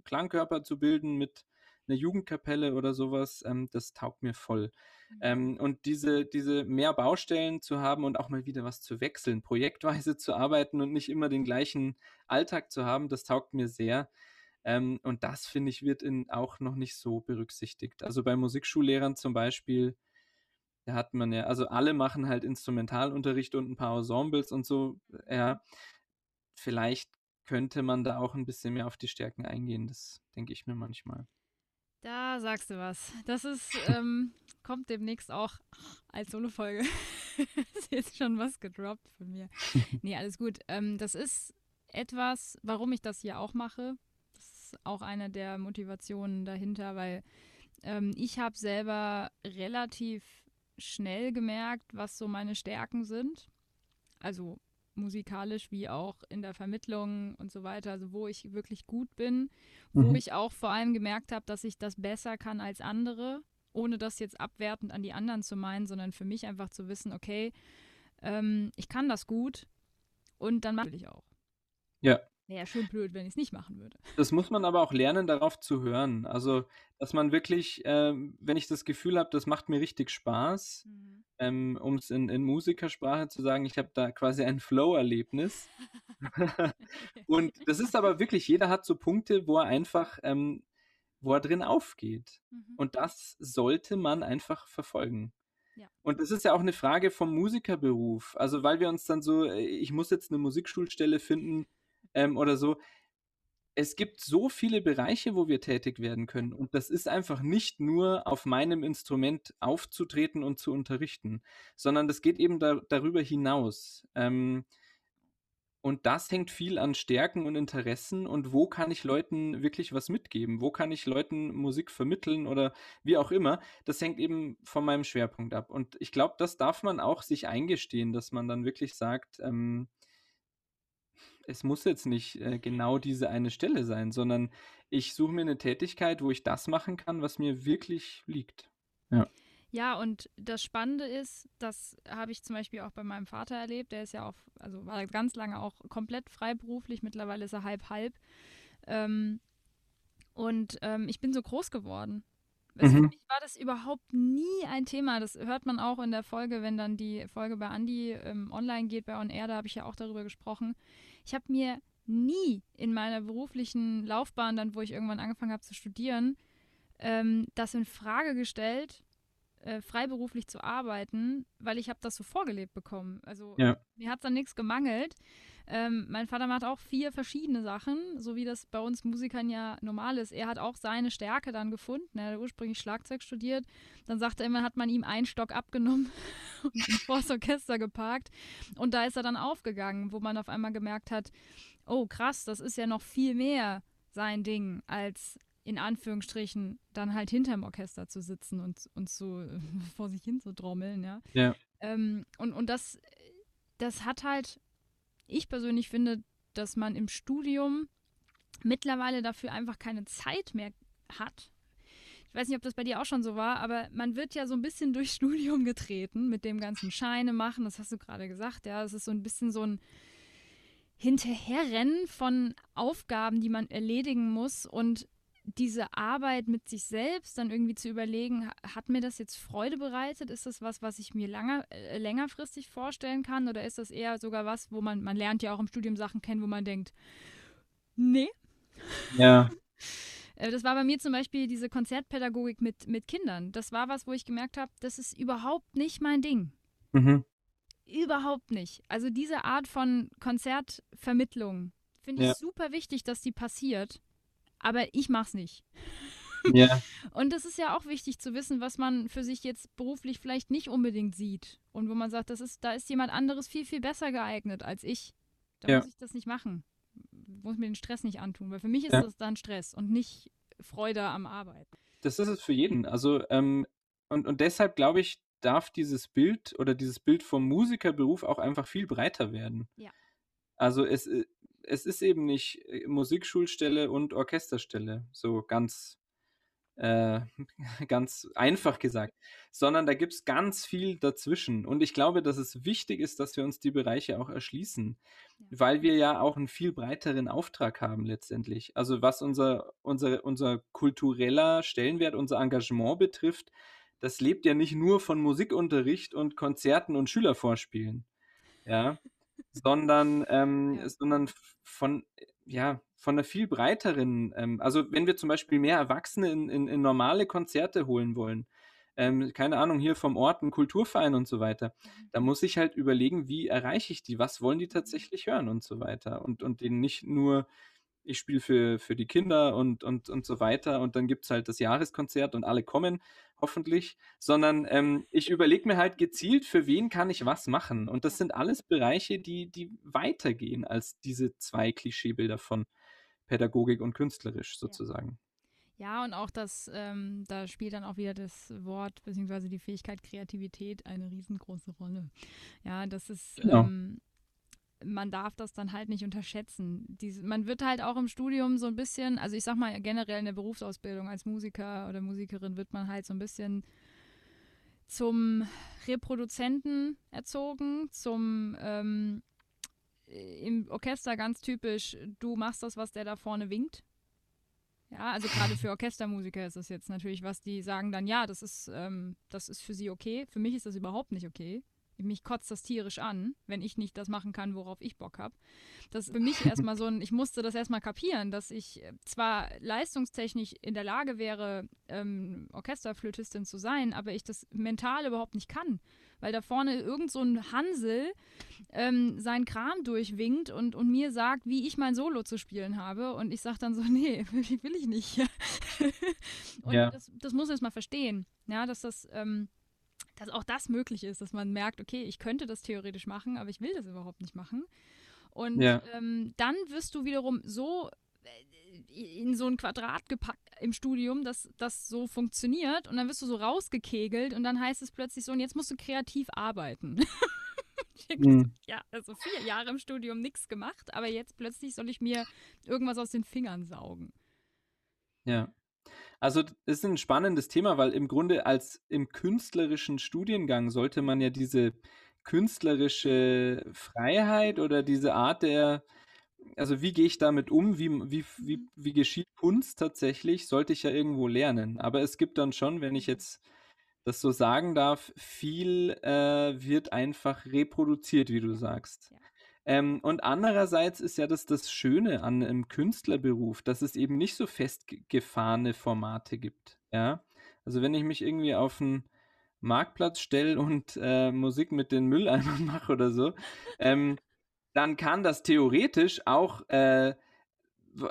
Klangkörper zu bilden mit einer Jugendkapelle oder sowas, ähm, das taugt mir voll. Mhm. Ähm, und diese, diese mehr Baustellen zu haben und auch mal wieder was zu wechseln, projektweise zu arbeiten und nicht immer den gleichen Alltag zu haben, das taugt mir sehr. Ähm, und das, finde ich, wird in, auch noch nicht so berücksichtigt. Also bei Musikschullehrern zum Beispiel da hat man ja, also alle machen halt Instrumentalunterricht und ein paar Ensembles und so. Ja, vielleicht könnte man da auch ein bisschen mehr auf die Stärken eingehen. Das denke ich mir manchmal. Da sagst du was. Das ist, ähm, kommt demnächst auch als Solo-Folge. ist jetzt schon was gedroppt von mir. Nee, alles gut. Ähm, das ist etwas, warum ich das hier auch mache. Das ist auch eine der Motivationen dahinter, weil ähm, ich habe selber relativ schnell gemerkt, was so meine Stärken sind. Also musikalisch wie auch in der Vermittlung und so weiter, also wo ich wirklich gut bin, wo Mhm. ich auch vor allem gemerkt habe, dass ich das besser kann als andere, ohne das jetzt abwertend an die anderen zu meinen, sondern für mich einfach zu wissen, okay, ähm, ich kann das gut und dann mache ich auch. Ja. Wäre ja schön blöd, wenn ich es nicht machen würde. Das muss man aber auch lernen, darauf zu hören. Also, dass man wirklich, ähm, wenn ich das Gefühl habe, das macht mir richtig Spaß, ähm, um es in, in Musikersprache zu sagen, ich habe da quasi ein Flow-Erlebnis. Und das ist aber wirklich, jeder hat so Punkte, wo er einfach, ähm, wo er drin aufgeht. Mhm. Und das sollte man einfach verfolgen. Ja. Und das ist ja auch eine Frage vom Musikerberuf. Also, weil wir uns dann so, äh, ich muss jetzt eine Musikschulstelle finden ähm, oder so. Es gibt so viele Bereiche, wo wir tätig werden können. Und das ist einfach nicht nur auf meinem Instrument aufzutreten und zu unterrichten, sondern das geht eben da, darüber hinaus. Ähm, und das hängt viel an Stärken und Interessen und wo kann ich Leuten wirklich was mitgeben? Wo kann ich Leuten Musik vermitteln oder wie auch immer? Das hängt eben von meinem Schwerpunkt ab. Und ich glaube, das darf man auch sich eingestehen, dass man dann wirklich sagt, ähm, es muss jetzt nicht äh, genau diese eine Stelle sein, sondern ich suche mir eine Tätigkeit, wo ich das machen kann, was mir wirklich liegt. Ja. Ja, und das Spannende ist, das habe ich zum Beispiel auch bei meinem Vater erlebt. Der ist ja auch, also war ganz lange auch komplett freiberuflich. Mittlerweile ist er halb halb. Ähm, und ähm, ich bin so groß geworden. Also Für Mhm. mich war das überhaupt nie ein Thema. Das hört man auch in der Folge, wenn dann die Folge bei Andy ähm, online geht, bei On Air, da habe ich ja auch darüber gesprochen. Ich habe mir nie in meiner beruflichen Laufbahn, dann wo ich irgendwann angefangen habe zu studieren, ähm, das in Frage gestellt, äh, freiberuflich zu arbeiten, weil ich habe das so vorgelebt bekommen. Also Ja. mir hat dann nichts gemangelt. Ähm, mein Vater macht auch vier verschiedene Sachen, so wie das bei uns Musikern ja normal ist. Er hat auch seine Stärke dann gefunden. Er hat ursprünglich Schlagzeug studiert. Dann sagte er immer, hat man ihm einen Stock abgenommen und vors Orchester geparkt. Und da ist er dann aufgegangen, wo man auf einmal gemerkt hat, oh krass, das ist ja noch viel mehr sein Ding, als in Anführungsstrichen dann halt hinterm Orchester zu sitzen und, und so vor sich hin zu trommeln, ja. Ja. Ähm, und, und das, das hat halt, ich persönlich finde, dass man im Studium mittlerweile dafür einfach keine Zeit mehr hat. Ich weiß nicht, ob das bei dir auch schon so war, aber man wird ja so ein bisschen durchs Studium getreten mit dem ganzen Scheine machen. Das hast du gerade gesagt, ja. Es ist so ein bisschen so ein Hinterherrennen von Aufgaben, die man erledigen muss und diese Arbeit mit sich selbst dann irgendwie zu überlegen, ha- hat mir das jetzt Freude bereitet? Ist das was, was ich mir langer, äh, längerfristig vorstellen kann? Oder ist das eher sogar was, wo man, man lernt ja auch im Studium Sachen kennen, wo man denkt, nee. Ja. Äh, Das war bei mir zum Beispiel diese Konzertpädagogik mit, mit Kindern. Das war was, wo ich gemerkt habe, das ist überhaupt nicht mein Ding. Mhm. Überhaupt nicht. Also diese Art von Konzertvermittlung finde ich Ja. super wichtig, dass die passiert. Aber ich mach's nicht. Ja. Und es ist ja auch wichtig zu wissen, was man für sich jetzt beruflich vielleicht nicht unbedingt sieht. Und wo man sagt, das ist, da ist jemand anderes viel, viel besser geeignet als ich. Da Ja. muss ich das nicht machen. Muss mir den Stress nicht antun. Weil für mich ist Ja. das dann Stress und nicht Freude am Arbeiten. Das ist es für jeden. Also, ähm, und, und deshalb glaube ich, darf dieses Bild oder dieses Bild vom Musikerberuf auch einfach viel breiter werden. Ja. Also es, äh, es ist eben nicht äh, Musikschulstelle und Orchesterstelle, so ganz, äh, ganz einfach gesagt, sondern da gibt es ganz viel dazwischen. Und ich glaube, dass es wichtig ist, dass wir uns die Bereiche auch erschließen, Ja. weil wir ja auch einen viel breiteren Auftrag haben letztendlich. Also was unser, unser, unser kultureller Stellenwert, unser Engagement betrifft, das lebt ja nicht nur von Musikunterricht und Konzerten und Schülervorspielen, ja, sondern, ähm, Ja. sondern von, ja, von einer viel breiteren, ähm, also wenn wir zum Beispiel mehr Erwachsene in, in, in normale Konzerte holen wollen, ähm, keine Ahnung, hier vom Ort, ein Kulturverein und so weiter, da muss ich halt überlegen, wie erreiche ich die, was wollen die tatsächlich hören und so weiter? Und, und denen nicht nur, ich spiele für, für die Kinder und, und, und so weiter und dann gibt es halt das Jahreskonzert und alle kommen, hoffentlich, sondern ähm, ich überlege mir halt gezielt, für wen kann ich was machen. Und das sind alles Bereiche, die, die weitergehen als diese zwei Klischeebilder von Pädagogik und künstlerisch sozusagen. Ja, und auch das, ähm, da spielt dann auch wieder das Wort bzw. die Fähigkeit Kreativität eine riesengroße Rolle. Ja, das ist, Genau. ähm, man darf das dann halt nicht unterschätzen. Diese, man wird halt auch im Studium so ein bisschen, also ich sag mal generell in der Berufsausbildung als Musiker oder Musikerin wird man halt so ein bisschen zum Reproduzenten erzogen, zum ähm, im Orchester ganz typisch, du machst das, was der da vorne winkt. Ja, also gerade für Orchestermusiker ist das jetzt natürlich was, die sagen dann, ja, das ist, ähm, das ist für sie okay. Für mich ist das überhaupt nicht okay. Mich kotzt das tierisch an, wenn ich nicht das machen kann, worauf ich Bock habe. Das ist für mich erstmal so ein, ich musste das erstmal kapieren, dass ich äh, zwar leistungstechnisch in der Lage wäre, ähm, Orchesterflötistin zu sein, aber ich das mental überhaupt nicht kann weil da vorne irgend so ein Hansel ähm, seinen Kram durchwinkt und, und mir sagt, wie ich mein Solo zu spielen habe. Und ich sage dann so, nee, will ich nicht. und ja. das, das muss man erst mal verstehen, ja, dass das, ähm, dass auch das möglich ist, dass man merkt, okay, ich könnte das theoretisch machen, aber ich will das überhaupt nicht machen. Und ja. ähm, dann wirst du wiederum so in so ein Quadrat gepackt im Studium, dass das so funktioniert und dann wirst du so rausgekegelt und dann heißt es plötzlich so, und jetzt musst du kreativ arbeiten. mhm. Ja, also vier Jahre im Studium nichts gemacht, aber jetzt plötzlich soll ich mir irgendwas aus den Fingern saugen. Ja. Also es ist ein spannendes Thema, weil im Grunde als im künstlerischen Studiengang sollte man ja diese künstlerische Freiheit oder diese Art der also wie gehe ich damit um? Wie, wie, wie, mhm. wie geschieht Kunst tatsächlich? Sollte ich ja irgendwo lernen. Aber es gibt dann schon, wenn ich jetzt das so sagen darf, viel äh, wird einfach reproduziert, wie du sagst. Ja. Ähm, und andererseits ist ja das das Schöne an einem Künstlerberuf, dass es eben nicht so festgefahrene Formate gibt. Ja, also wenn ich mich irgendwie auf einen Marktplatz stelle und äh, Musik mit den Mülleimern mache oder so, ähm, dann kann das theoretisch auch äh,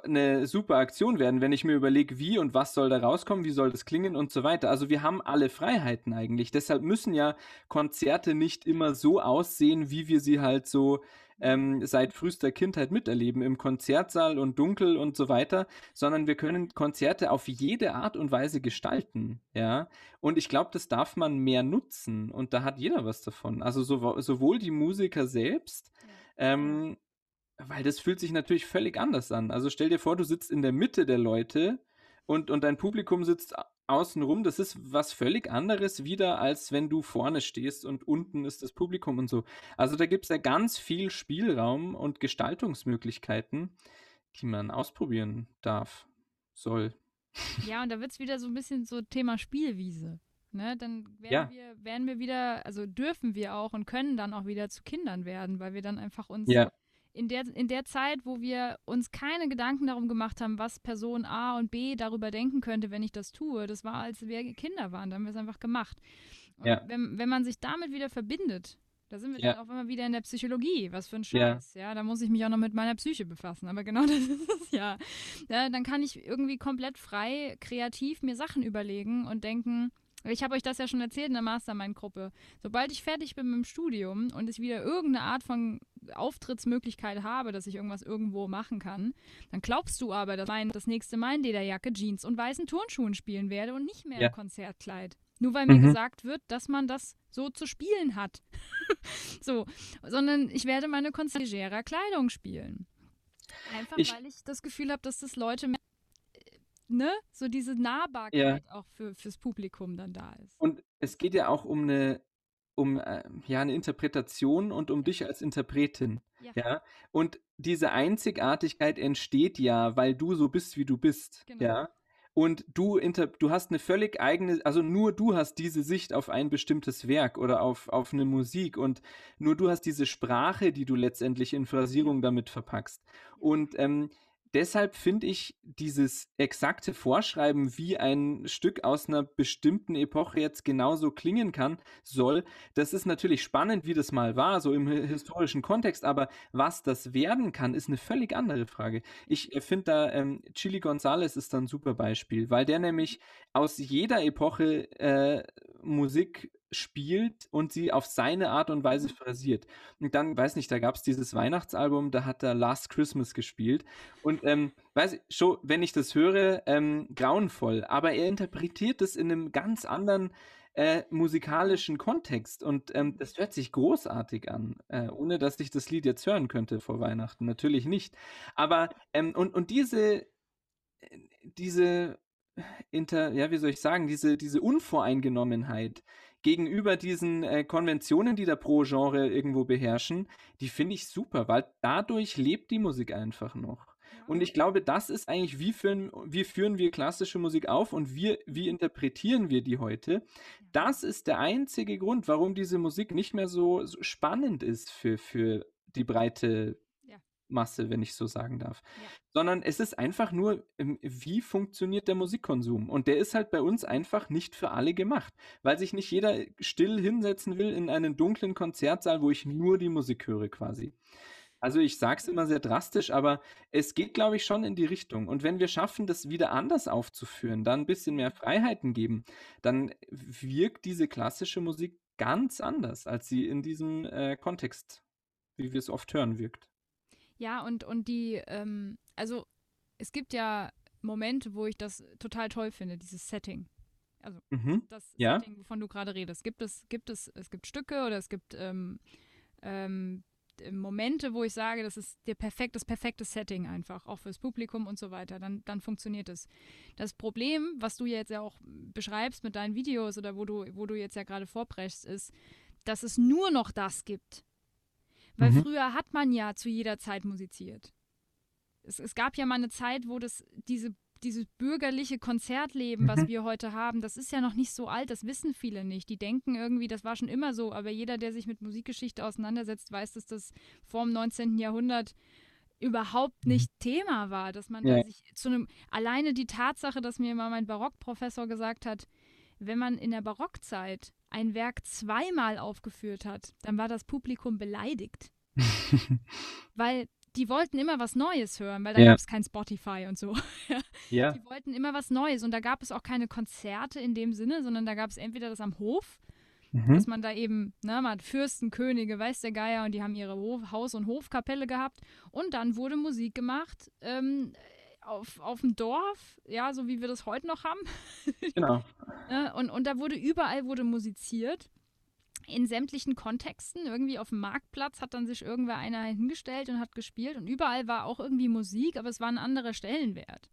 eine super Aktion werden, wenn ich mir überlege, wie und was soll da rauskommen, wie soll das klingen und so weiter. Also wir haben alle Freiheiten eigentlich. Deshalb müssen ja Konzerte nicht immer so aussehen, wie wir sie halt so ähm, seit frühester Kindheit miterleben, im Konzertsaal und dunkel und so weiter, sondern wir können Konzerte auf jede Art und Weise gestalten, ja. Und ich glaube, das darf man mehr nutzen und da hat jeder was davon. Also so, sowohl die Musiker selbst, ähm, weil das fühlt sich natürlich völlig anders an. Also stell dir vor, du sitzt in der Mitte der Leute und, und dein Publikum sitzt außenrum. Das ist was völlig anderes wieder, als wenn du vorne stehst und unten ist das Publikum und so. Also da gibt es ja ganz viel Spielraum und Gestaltungsmöglichkeiten, die man ausprobieren darf, soll. Ja, und da wird es wieder so ein bisschen so Thema Spielwiese. Ne, dann werden, ja. wir, werden wir wieder, also dürfen wir auch und können dann auch wieder zu Kindern werden, weil wir dann einfach uns ja. In, der, in der Zeit, wo wir uns keine Gedanken darum gemacht haben, was Person A und B darüber denken könnte, wenn ich das tue, das war, als wir Kinder waren, da haben wir es einfach gemacht. Ja. Wenn, wenn man sich damit wieder verbindet, da sind wir ja. dann auch immer wieder in der Psychologie. Was für ein Scheiß. Ja. ja, da muss ich mich auch noch mit meiner Psyche befassen. Aber genau das ist es ja. ja. Dann kann ich irgendwie komplett frei, kreativ mir Sachen überlegen und denken, ich habe euch das ja schon erzählt in der Mastermind-Gruppe. Sobald ich fertig bin mit dem Studium und ich wieder irgendeine Art von Auftrittsmöglichkeit habe, dass ich irgendwas irgendwo machen kann, dann glaubst du aber, dass ich das nächste Mal in Lederjacke, Jeans und weißen Turnschuhen spielen werde und nicht mehr ja. im Konzertkleid. Nur weil mir mhm. gesagt wird, dass man das so zu spielen hat. so, sondern ich werde meine konzertierer Kleidung spielen. Einfach ich, weil ich das Gefühl habe, dass das Leute ne, so diese Nahbarkeit ja. auch für, fürs Publikum dann da ist. Und es geht ja auch um eine, um äh, ja eine Interpretation und um dich als Interpretin. Ja. ja. Und diese Einzigartigkeit entsteht ja, weil du so bist, wie du bist. Genau. Ja. Und du, inter du hast eine völlig eigene, also nur du hast diese Sicht auf ein bestimmtes Werk oder auf, auf eine Musik und nur du hast diese Sprache, die du letztendlich in Phrasierung damit verpackst. Und ähm, deshalb finde ich dieses exakte Vorschreiben, wie ein Stück aus einer bestimmten Epoche jetzt genauso klingen kann, soll, das ist natürlich spannend, wie das mal war, so im historischen Kontext, aber was das werden kann, ist eine völlig andere Frage. Ich äh, finde da, ähm, Chili Gonzales ist da ein super Beispiel, weil der nämlich aus jeder Epoche äh, Musik spielt und sie auf seine Art und Weise Mhm. phrasiert. Und dann, weiß nicht, da gab es dieses Weihnachtsalbum, da hat er Last Christmas gespielt. Und ähm, weiß ich, schon, wenn ich das höre, ähm, grauenvoll. Aber er interpretiert es in einem ganz anderen äh, musikalischen Kontext. Und ähm, das hört sich großartig an, äh, ohne dass ich das Lied jetzt hören könnte vor Weihnachten. Natürlich nicht. Aber, ähm, und, und diese, äh, diese inter, ja, wie soll ich sagen, diese, diese Unvoreingenommenheit gegenüber diesen äh, Konventionen, die da pro Genre irgendwo beherrschen, die finde ich super, weil dadurch lebt die Musik einfach noch. Und ich glaube, das ist eigentlich, wie führen, wie führen wir klassische Musik auf und wie, wie interpretieren wir die heute? Das ist der einzige Grund, warum diese Musik nicht mehr so, so spannend ist für, für die breite. Masse, wenn ich so sagen darf. Ja. Sondern es ist einfach nur, ähm, wie funktioniert der Musikkonsum? Und der ist halt bei uns einfach nicht für alle gemacht, weil sich nicht jeder still hinsetzen will in einen dunklen Konzertsaal, wo ich nur die Musik höre quasi. Also ich sage es immer sehr drastisch, aber es geht, glaube ich, schon in die Richtung. Und wenn wir schaffen, das wieder anders aufzuführen, dann ein bisschen mehr Freiheiten geben, dann wirkt diese klassische Musik ganz anders, als sie in diesem äh, Kontext, wie wir es oft hören, wirkt. Ja, und, und die, ähm, also es gibt ja Momente, wo ich das total toll finde, dieses Setting. Also Mhm. das Ja. Setting, wovon du gerade redest. Gibt es, gibt es, es gibt Stücke oder es gibt ähm, ähm, Momente, wo ich sage, das ist der perfekt, das perfekte Setting einfach, auch fürs Publikum und so weiter, dann, dann funktioniert es. Das Problem, was du jetzt ja auch beschreibst mit deinen Videos oder wo du, wo du jetzt ja gerade vorbrechst, ist, dass es nur noch das gibt. Weil Mhm. früher hat man ja zu jeder Zeit musiziert. Es, es gab ja mal eine Zeit, wo das, diese, dieses bürgerliche Konzertleben, was Mhm. wir heute haben, das ist ja noch nicht so alt, das wissen viele nicht. Die denken irgendwie, das war schon immer so, aber jeder, der sich mit Musikgeschichte auseinandersetzt, weiß, dass das vor dem 19. Jahrhundert überhaupt Mhm. nicht Thema war, dass man Ja. da sich zu einem, alleine die Tatsache, dass mir mal mein Barockprofessor gesagt hat, wenn man in der Barockzeit ein Werk zweimal aufgeführt hat, dann war das Publikum beleidigt. Weil die wollten immer was Neues hören, weil da Ja. gab es kein Spotify und so. ja. Die wollten immer was Neues und da gab es auch keine Konzerte in dem Sinne, sondern da gab es entweder das am Hof, Mhm. dass man da eben, ne, man hat Fürsten, Könige, weiß der Geier und die haben ihre Hof, Haus- und Hofkapelle gehabt und dann wurde Musik gemacht ähm, auf, auf dem Dorf, ja, so wie wir das heute noch haben. Genau. Und, und da wurde überall wurde musiziert. In sämtlichen Kontexten, irgendwie auf dem Marktplatz hat dann sich irgendwer einer hingestellt und hat gespielt und überall war auch irgendwie Musik, aber es war ein anderer Stellenwert.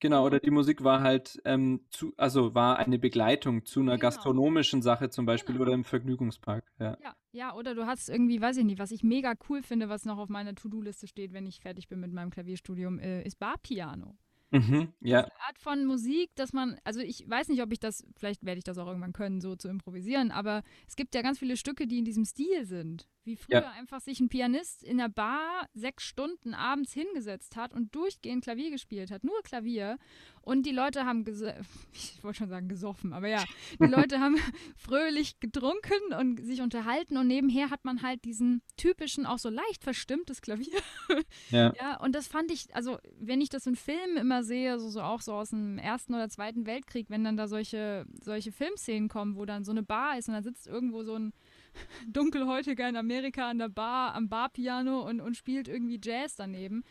Genau, oder die Musik war halt ähm, zu, also war eine Begleitung zu einer Genau. gastronomischen Sache zum Beispiel Genau. oder im Vergnügungspark. Ja. Ja, ja, oder du hast irgendwie, weiß ich nicht, was ich mega cool finde, was noch auf meiner To-Do-Liste steht, wenn ich fertig bin mit meinem Klavierstudium, äh, ist Barpiano. Mhm. Ja. Diese Art von Musik, dass man, also ich weiß nicht, ob ich das, vielleicht werde ich das auch irgendwann können, so zu improvisieren, aber es gibt ja ganz viele Stücke, die in diesem Stil sind. Wie früher Ja. einfach sich ein Pianist in der Bar sechs Stunden abends hingesetzt hat und durchgehend Klavier gespielt hat, nur Klavier. Und die Leute haben, ich wollte schon sagen gesoffen, aber ja, die Leute haben fröhlich getrunken und sich unterhalten und nebenher hat man halt diesen typischen, auch so leicht verstimmtes Klavier. Ja. Ja, und das fand ich, also wenn ich das in Filmen immer sehe, so, so auch so aus dem Ersten oder Zweiten Weltkrieg, wenn dann da solche, solche Filmszenen kommen, wo dann so eine Bar ist und da sitzt irgendwo so ein Dunkelhäutiger in Amerika an der Bar, am Barpiano und, und spielt irgendwie Jazz daneben,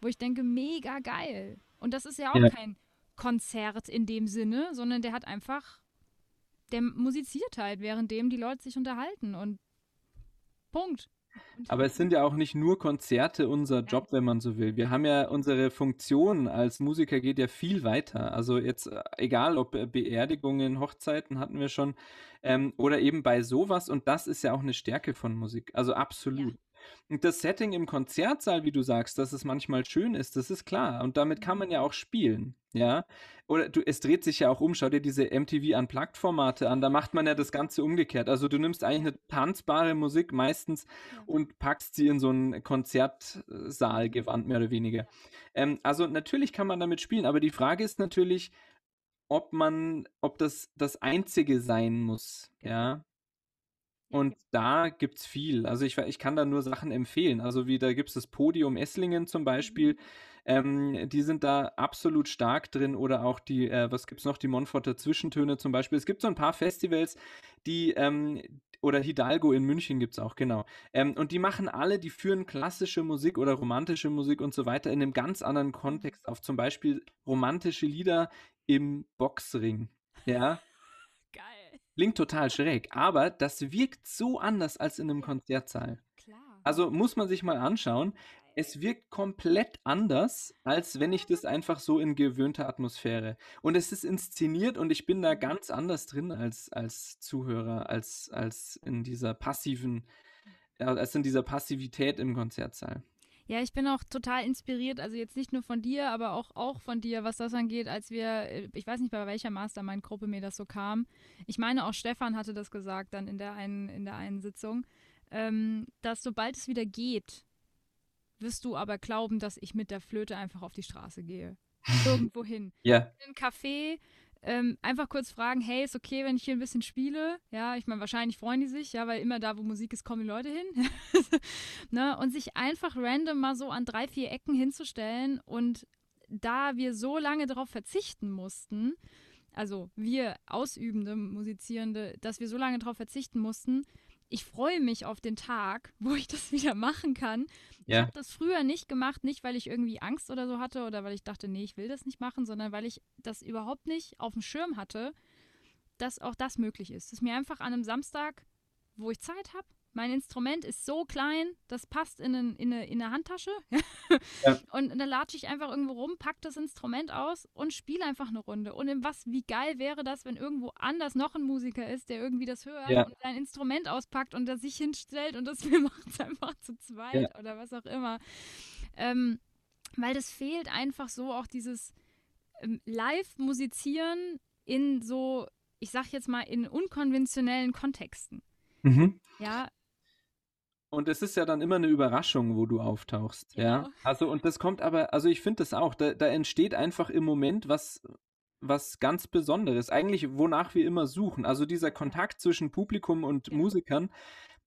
wo ich denke, mega geil. Und das ist ja auch Ja. kein Konzert in dem Sinne, sondern der hat einfach, der musiziert halt, währenddem die Leute sich unterhalten und Punkt. Aber es sind ja auch nicht nur Konzerte unser Job, wenn man so will. Wir haben ja unsere Funktion als Musiker geht ja viel weiter. Also jetzt äh, egal ob äh, Beerdigungen, Hochzeiten hatten wir schon ähm, oder eben bei sowas und das ist ja auch eine Stärke von Musik. Also absolut. Und das Setting im Konzertsaal, wie du sagst, dass es manchmal schön ist, das ist klar. Und damit kann man ja auch spielen, ja. Oder du, es dreht sich ja auch um. Schau dir diese MTV Unplugged-Formate an. Da macht man ja das Ganze umgekehrt. Also du nimmst eigentlich eine tanzbare Musik meistens Ja. und packst sie in so ein Konzertsaalgewand, mehr oder weniger. Ähm, also natürlich kann man damit spielen, aber die Frage ist natürlich, ob man, ob das das Einzige sein muss, ja. Und da gibt's viel. Also ich, ich kann da nur Sachen empfehlen. Also wie da gibt es das Podium Esslingen zum Beispiel. Ähm, die sind da absolut stark drin oder auch die, äh, was es noch, die Monforter Zwischentöne zum Beispiel. Es gibt so ein paar Festivals, die, ähm, oder Hidalgo in München gibt es auch, genau. Ähm, und die machen alle, die führen klassische Musik oder romantische Musik und so weiter in einem ganz anderen Kontext auf. Zum Beispiel romantische Lieder im Boxring. Ja. Klingt total schräg, aber das wirkt so anders als in einem Konzertsaal. Klar. Also muss man sich mal anschauen. Es wirkt komplett anders, als wenn ich das einfach so in gewöhnter Atmosphäre. Und es ist inszeniert und ich bin da ganz anders drin als, als Zuhörer, als, als in dieser passiven, als in dieser Passivität im Konzertsaal. Ja, ich bin auch total inspiriert, also jetzt nicht nur von dir, aber auch, auch von dir, was das angeht, als wir, äh, ich weiß nicht, bei welcher Mastermind-Gruppe mir das so kam. Ich meine, auch Stefan hatte das gesagt dann in der einen, in der einen Sitzung, ähm, dass sobald es wieder geht, wirst du aber glauben, dass ich mit der Flöte einfach auf die Straße gehe. Irgendwo hin. Ja. In ein Café, ähm, einfach kurz fragen, hey, ist okay, wenn ich hier ein bisschen spiele? Ja, ich meine, wahrscheinlich freuen die sich, ja, weil immer da, wo Musik ist, kommen die Leute hin. ne? Und sich einfach random mal so an drei, vier Ecken hinzustellen und da wir so lange darauf verzichten mussten, also wir ausübende Musizierende, dass wir so lange darauf verzichten mussten, ich freue mich auf den Tag, wo ich das wieder machen kann. Ja. Ich habe das früher nicht gemacht, nicht weil ich irgendwie Angst oder so hatte oder weil ich dachte, nee, ich will das nicht machen, sondern weil ich das überhaupt nicht auf dem Schirm hatte, dass auch das möglich ist. Dass mir einfach an einem Samstag, wo ich Zeit habe, mein Instrument ist so klein, das passt in, ein, in, eine, in eine Handtasche. ja. Und dann latsche ich einfach irgendwo rum, pack das Instrument aus und spiele einfach eine Runde. Und in was, wie geil wäre das, wenn irgendwo anders noch ein Musiker ist, der irgendwie das hört ja. und sein Instrument auspackt und das sich hinstellt und das wir machen es einfach zu zweit ja. oder was auch immer. Ähm, weil das fehlt einfach so auch dieses ähm, Live-Musizieren in so, ich sag jetzt mal, in unkonventionellen Kontexten. Mhm. Ja, und es ist ja dann immer eine Überraschung, wo du auftauchst, genau. ja. Also, und das kommt aber, also ich finde das auch, da, da entsteht einfach im Moment was, was ganz Besonderes, eigentlich wonach wir immer suchen. Also dieser Kontakt zwischen Publikum und ja. Musikern,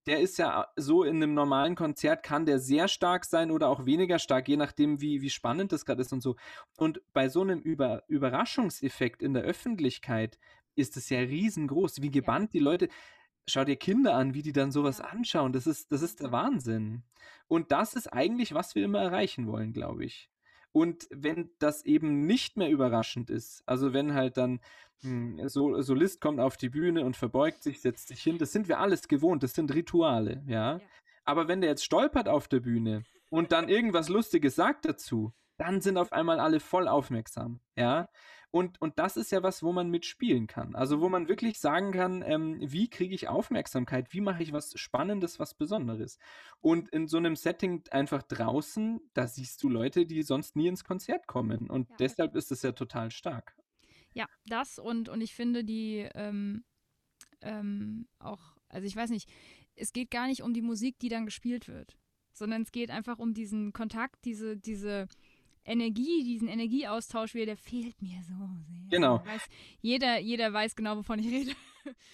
der ist ja so in einem normalen Konzert, kann der sehr stark sein oder auch weniger stark, je nachdem, wie, wie spannend das gerade ist und so. Und bei so einem Über Überraschungseffekt in der Öffentlichkeit ist es ja riesengroß, wie gebannt ja. die Leute schau dir Kinder an, wie die dann sowas ja. anschauen. Das ist, das ist der Wahnsinn. Und das ist eigentlich, was wir immer erreichen wollen, glaube ich. Und wenn das eben nicht mehr überraschend ist, also wenn halt dann hm, Sol Solist kommt auf die Bühne und verbeugt sich, setzt sich hin, das sind wir alles gewohnt, das sind Rituale, ja. ja. Aber wenn der jetzt stolpert auf der Bühne und dann irgendwas Lustiges sagt dazu, dann sind auf einmal alle voll aufmerksam, ja. Und, und das ist ja was, wo man mitspielen kann. Also wo man wirklich sagen kann, ähm, wie kriege ich Aufmerksamkeit, wie mache ich was Spannendes, was Besonderes. Und in so einem Setting einfach draußen, da siehst du Leute, die sonst nie ins Konzert kommen. Und ja. deshalb ist es ja total stark. Ja, das und, und ich finde die ähm, ähm, auch, also ich weiß nicht, es geht gar nicht um die Musik, die dann gespielt wird, sondern es geht einfach um diesen Kontakt, diese, diese Energie, diesen Energieaustausch wieder, der fehlt mir so sehr. Genau. Weiß, jeder, jeder weiß genau, wovon ich rede.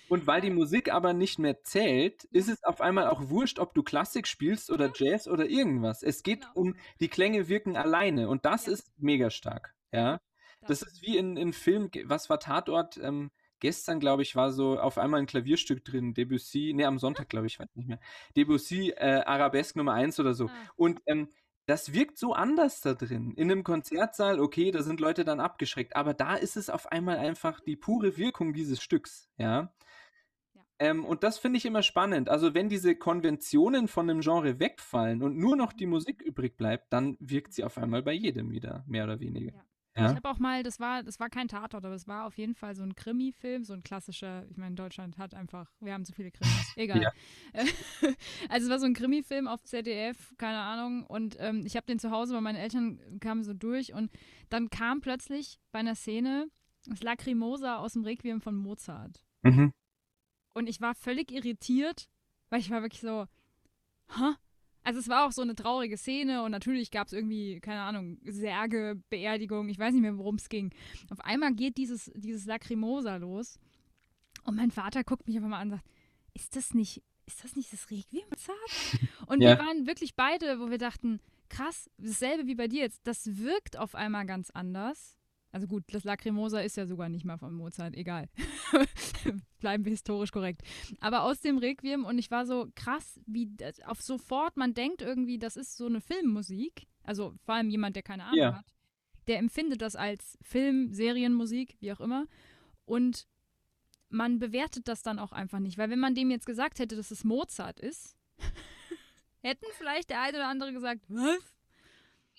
Und weil die Musik aber nicht mehr zählt, ist es auf einmal auch wurscht, ob du Klassik spielst oder Jazz oder irgendwas. Es geht genau. um, die Klänge wirken alleine und das ja. ist mega stark. Ja. Das, das ist wie in, in Film, was war Tatort? Ähm, gestern, glaube ich, war so auf einmal ein Klavierstück drin, Debussy, ne, am Sonntag, glaube ich, weiß nicht mehr. Debussy, äh, Arabesque Nummer 1 oder so. Ah. Und ähm, das wirkt so anders da drin. In einem Konzertsaal, okay, da sind Leute dann abgeschreckt, aber da ist es auf einmal einfach die pure Wirkung dieses Stücks, ja. ja. Ähm, und das finde ich immer spannend. Also wenn diese Konventionen von einem Genre wegfallen und nur noch die Musik übrig bleibt, dann wirkt sie auf einmal bei jedem wieder, mehr oder weniger. Ja. Ja? Ich habe auch mal, das war, das war kein Tatort, aber es war auf jeden Fall so ein Krimi-Film, so ein klassischer, ich meine, Deutschland hat einfach, wir haben zu viele Krimis, egal. Ja. also es war so ein Krimi-Film auf ZDF, keine Ahnung, und ähm, ich habe den zu Hause, weil meine Eltern kamen so durch und dann kam plötzlich bei einer Szene das Lacrimosa aus dem Requiem von Mozart. Mhm. Und ich war völlig irritiert, weil ich war wirklich so, hä? Also es war auch so eine traurige Szene und natürlich gab es irgendwie, keine Ahnung, Särge, Beerdigung, ich weiß nicht mehr, worum es ging. Auf einmal geht dieses, dieses Lacrimosa los und mein Vater guckt mich einfach mal an und sagt, ist das nicht, ist das nicht das Requiem? Und ja. wir waren wirklich beide, wo wir dachten, krass, dasselbe wie bei dir jetzt, das wirkt auf einmal ganz anders. Also gut, das Lacrimosa ist ja sogar nicht mal von Mozart, egal. Bleiben wir historisch korrekt. Aber aus dem Requiem und ich war so krass, wie auf sofort, man denkt irgendwie, das ist so eine Filmmusik. Also vor allem jemand, der keine Ahnung ja. hat. Der empfindet das als Film, Serienmusik, wie auch immer. Und man bewertet das dann auch einfach nicht. Weil wenn man dem jetzt gesagt hätte, dass es Mozart ist, hätten vielleicht der eine oder andere gesagt, was?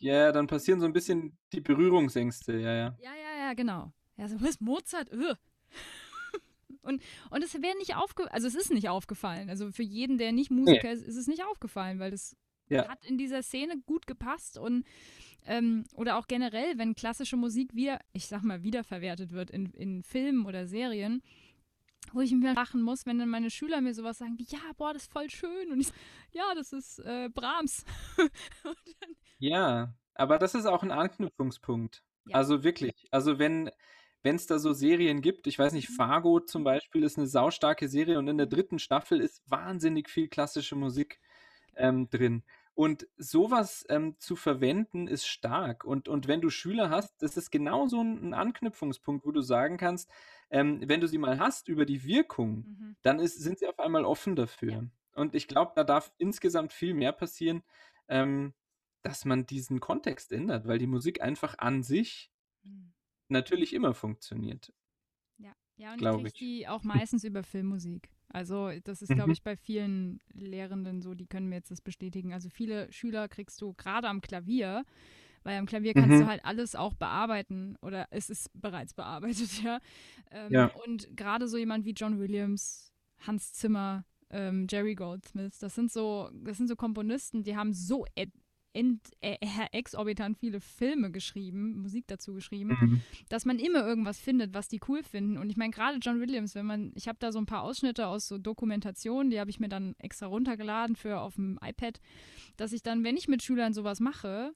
Ja, dann passieren so ein bisschen die Berührungsängste, ja, ja. Ja, ja, ja, genau. Ja, so, was Mozart? Ugh. Und, und es wäre nicht aufgefallen, also es ist nicht aufgefallen. Also für jeden, der nicht Musiker nee. ist, ist es nicht aufgefallen, weil das ja. hat in dieser Szene gut gepasst und ähm, oder auch generell, wenn klassische Musik wieder, ich sag mal, wiederverwertet wird in, in Filmen oder Serien, wo ich mir lachen muss, wenn dann meine Schüler mir sowas sagen wie, ja, boah, das ist voll schön. Und ich ja, das ist äh, Brahms. ja, aber das ist auch ein Anknüpfungspunkt. Ja. Also wirklich. Also wenn wenn es da so Serien gibt, ich weiß nicht, mhm. Fargo zum Beispiel ist eine saustarke Serie und in der dritten Staffel ist wahnsinnig viel klassische Musik ähm, drin. Und sowas ähm, zu verwenden ist stark. Und, und wenn du Schüler hast, das ist genau so ein Anknüpfungspunkt, wo du sagen kannst, ähm, wenn du sie mal hast über die Wirkung, mhm. dann ist, sind sie auf einmal offen dafür. Ja. Und ich glaube, da darf insgesamt viel mehr passieren, ähm, dass man diesen Kontext ändert, weil die Musik einfach an sich mhm. natürlich immer funktioniert. Ja, ja und ich kriege die auch meistens über Filmmusik. Also das ist, glaube mhm. ich, bei vielen Lehrenden so, die können mir jetzt das bestätigen. Also viele Schüler kriegst du gerade am Klavier, weil am Klavier kannst mhm. du halt alles auch bearbeiten oder es ist bereits bearbeitet, ja. Ähm, ja. Und gerade so jemand wie John Williams, Hans Zimmer, ähm, Jerry Goldsmith, das sind so, das sind so Komponisten, die haben so exorbitant viele Filme geschrieben, Musik dazu geschrieben, mhm. dass man immer irgendwas findet, was die cool finden. Und ich meine, gerade John Williams, wenn man, ich habe da so ein paar Ausschnitte aus so Dokumentationen, die habe ich mir dann extra runtergeladen für auf dem iPad, dass ich dann, wenn ich mit Schülern sowas mache,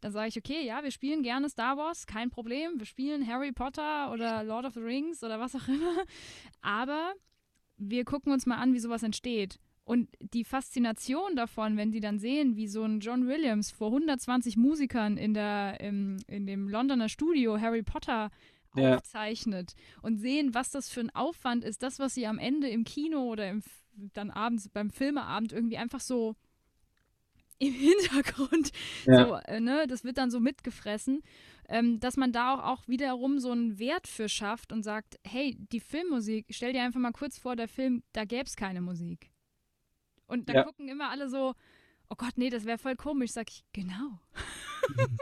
dann sage ich, okay, ja, wir spielen gerne Star Wars, kein Problem. Wir spielen Harry Potter oder Lord of the Rings oder was auch immer. Aber wir gucken uns mal an, wie sowas entsteht. Und die Faszination davon, wenn die dann sehen, wie so ein John Williams vor 120 Musikern in, der, im, in dem Londoner Studio Harry Potter ja. aufzeichnet und sehen, was das für ein Aufwand ist, das, was sie am Ende im Kino oder im, dann abends beim Filmeabend irgendwie einfach so im Hintergrund, ja. so, äh, ne, das wird dann so mitgefressen, ähm, dass man da auch, auch wiederum so einen Wert für schafft und sagt, hey, die Filmmusik, stell dir einfach mal kurz vor, der Film, da gäbe es keine Musik. Und da ja. gucken immer alle so, oh Gott, nee, das wäre voll komisch. Sag ich, genau. Mhm.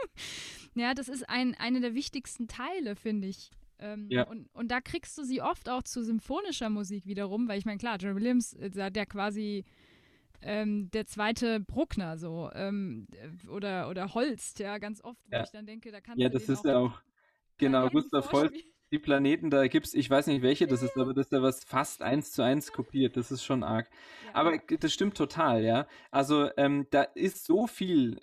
ja, das ist ein, eine der wichtigsten Teile, finde ich. Ähm, ja. und, und da kriegst du sie oft auch zu symphonischer Musik wiederum, weil ich meine, klar, John Williams, äh, der quasi ähm, der zweite Bruckner so ähm, oder, oder Holst, ja, ganz oft, wo ja. ich dann denke, da kannst ja, du das ist ja auch, genau, Gustav Holst die Planeten, da gibt es, ich weiß nicht, welche das ist, aber das ist ja was fast eins zu eins kopiert. Das ist schon arg. Ja. Aber das stimmt total, ja. Also ähm, da ist so viel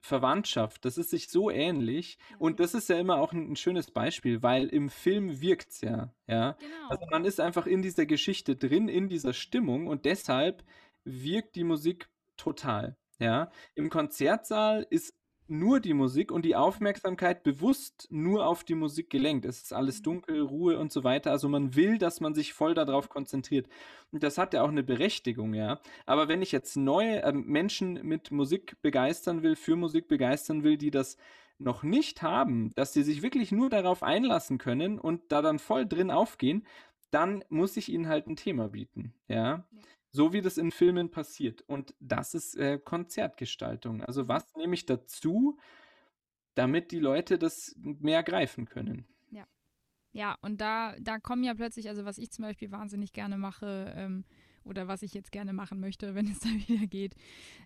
Verwandtschaft, das ist sich so ähnlich. Ja. Und das ist ja immer auch ein, ein schönes Beispiel, weil im Film wirkt es ja, ja. Genau. Also man ist einfach in dieser Geschichte drin, in dieser Stimmung und deshalb wirkt die Musik total. Ja, im Konzertsaal ist nur die Musik und die Aufmerksamkeit bewusst nur auf die Musik gelenkt. Es ist alles mhm. dunkel, Ruhe und so weiter. Also man will, dass man sich voll darauf konzentriert. Und das hat ja auch eine Berechtigung, ja. Aber wenn ich jetzt neue äh, Menschen mit Musik begeistern will, für Musik begeistern will, die das noch nicht haben, dass sie sich wirklich nur darauf einlassen können und da dann voll drin aufgehen, dann muss ich ihnen halt ein Thema bieten, ja. ja. So wie das in Filmen passiert. Und das ist äh, Konzertgestaltung. Also was nehme ich dazu, damit die Leute das mehr greifen können? Ja. Ja, und da, da kommen ja plötzlich, also was ich zum Beispiel wahnsinnig gerne mache, ähm, oder was ich jetzt gerne machen möchte, wenn es da wieder geht,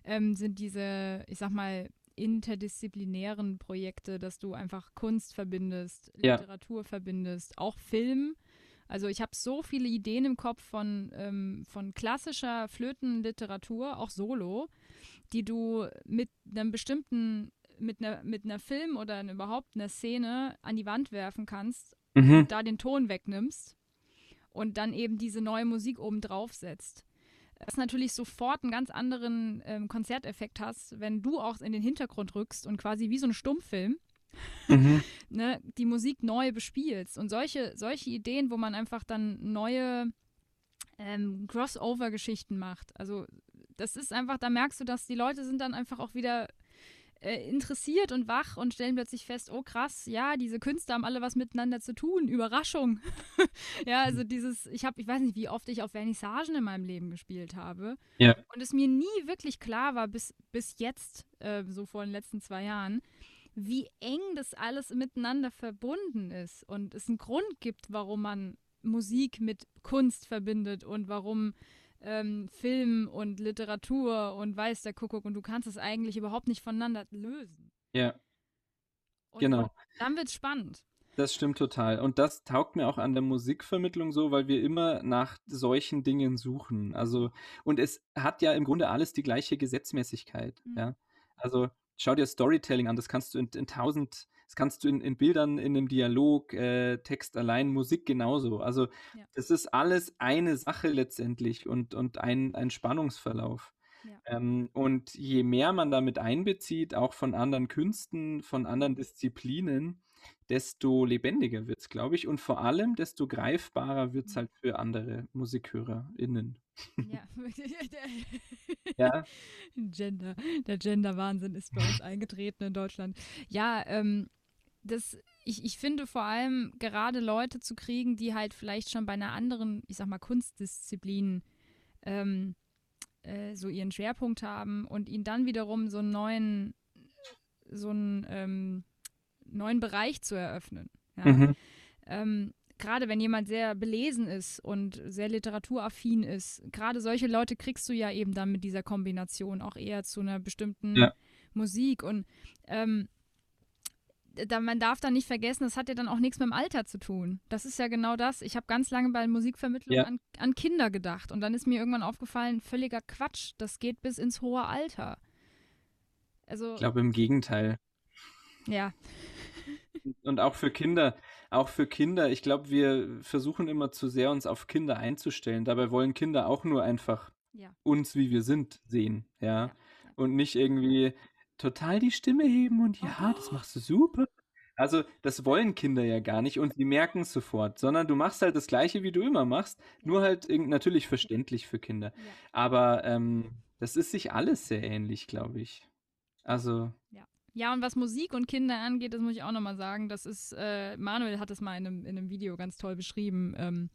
ähm, sind diese, ich sag mal, interdisziplinären Projekte, dass du einfach Kunst verbindest, Literatur ja. verbindest, auch Film also ich habe so viele Ideen im Kopf von, ähm, von klassischer Flötenliteratur, auch solo, die du mit einem bestimmten, mit einer, mit einer Film oder überhaupt einer Szene an die Wand werfen kannst, mhm. da den Ton wegnimmst und dann eben diese neue Musik oben drauf setzt. dass natürlich sofort einen ganz anderen ähm, Konzerteffekt hast, wenn du auch in den Hintergrund rückst und quasi wie so ein Stummfilm mhm. ne, die Musik neu bespielst. Und solche, solche Ideen, wo man einfach dann neue ähm, Crossover-Geschichten macht. Also das ist einfach, da merkst du, dass die Leute sind dann einfach auch wieder äh, interessiert und wach und stellen plötzlich fest, oh krass, ja, diese Künstler haben alle was miteinander zu tun, Überraschung. ja, also dieses, ich habe, ich weiß nicht, wie oft ich auf Vernissagen in meinem Leben gespielt habe. Ja. Und es mir nie wirklich klar war, bis, bis jetzt, äh, so vor den letzten zwei Jahren, wie eng das alles miteinander verbunden ist und es einen Grund gibt, warum man Musik mit Kunst verbindet und warum ähm, Film und Literatur und weiß der Kuckuck und du kannst es eigentlich überhaupt nicht voneinander lösen. Ja. Und genau. Dann wird es spannend. Das stimmt total. Und das taugt mir auch an der Musikvermittlung so, weil wir immer nach solchen Dingen suchen. Also, und es hat ja im Grunde alles die gleiche Gesetzmäßigkeit. Mhm. Ja. Also schau dir Storytelling an, das kannst du in, in tausend, das kannst du in, in Bildern, in einem Dialog, äh, Text allein, Musik genauso. Also ja. das ist alles eine Sache letztendlich und, und ein, ein Spannungsverlauf. Ja. Ähm, und je mehr man damit einbezieht, auch von anderen Künsten, von anderen Disziplinen, desto lebendiger wird es, glaube ich. Und vor allem, desto greifbarer wird es mhm. halt für andere MusikhörerInnen. Ja. ja. Gender. Der Gender-Wahnsinn ist bei uns eingetreten in Deutschland. Ja, ähm, das, ich, ich finde vor allem gerade Leute zu kriegen, die halt vielleicht schon bei einer anderen, ich sag mal, Kunstdisziplin ähm, äh, so ihren Schwerpunkt haben und ihnen dann wiederum so einen neuen, so einen ähm, neuen Bereich zu eröffnen. Ja? Mhm. Ähm, gerade wenn jemand sehr belesen ist und sehr literaturaffin ist, gerade solche Leute kriegst du ja eben dann mit dieser Kombination auch eher zu einer bestimmten ja. Musik. Und ähm, da, man darf dann nicht vergessen, das hat ja dann auch nichts mit dem Alter zu tun. Das ist ja genau das. Ich habe ganz lange bei Musikvermittlung ja. an, an, Kinder gedacht und dann ist mir irgendwann aufgefallen, völliger Quatsch, das geht bis ins hohe Alter. Also, ich glaube im Gegenteil. Ja. Und auch für Kinder, auch für Kinder, ich glaube, wir versuchen immer zu sehr uns auf Kinder einzustellen. Dabei wollen Kinder auch nur einfach ja. uns, wie wir sind, sehen, ja? ja. Und nicht irgendwie total die Stimme heben und ja, oh. das machst du super. Also, das wollen Kinder ja gar nicht und sie merken es sofort, sondern du machst halt das Gleiche, wie du immer machst, nur halt natürlich verständlich für Kinder. Ja. Aber ähm, das ist sich alles sehr ähnlich, glaube ich. Also. Ja. Ja, und was Musik und Kinder angeht, das muss ich auch nochmal sagen, das ist, äh, Manuel hat es mal in einem, in einem Video ganz toll beschrieben, ähm,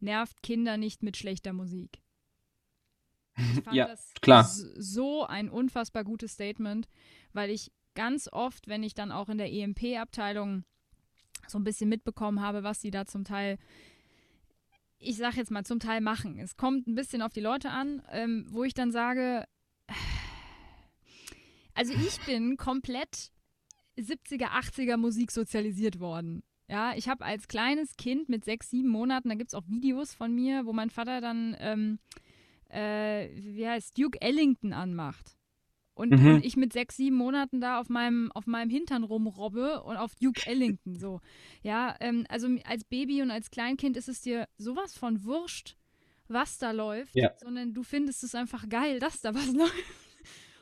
nervt Kinder nicht mit schlechter Musik. Ich fand ja, das klar. so ein unfassbar gutes Statement, weil ich ganz oft, wenn ich dann auch in der EMP-Abteilung so ein bisschen mitbekommen habe, was sie da zum Teil, ich sag jetzt mal, zum Teil machen. Es kommt ein bisschen auf die Leute an, ähm, wo ich dann sage, also ich bin komplett 70er, 80er Musik sozialisiert worden. Ja, ich habe als kleines Kind mit sechs, sieben Monaten, da gibt es auch Videos von mir, wo mein Vater dann, ähm, äh, wie heißt, Duke Ellington anmacht. Und, mhm. und, ich mit sechs, sieben Monaten da auf meinem, auf meinem Hintern rumrobbe und auf Duke Ellington so. Ja, ähm, also als Baby und als Kleinkind ist es dir sowas von wurscht, was da läuft, ja. sondern du findest es einfach geil, dass da was läuft.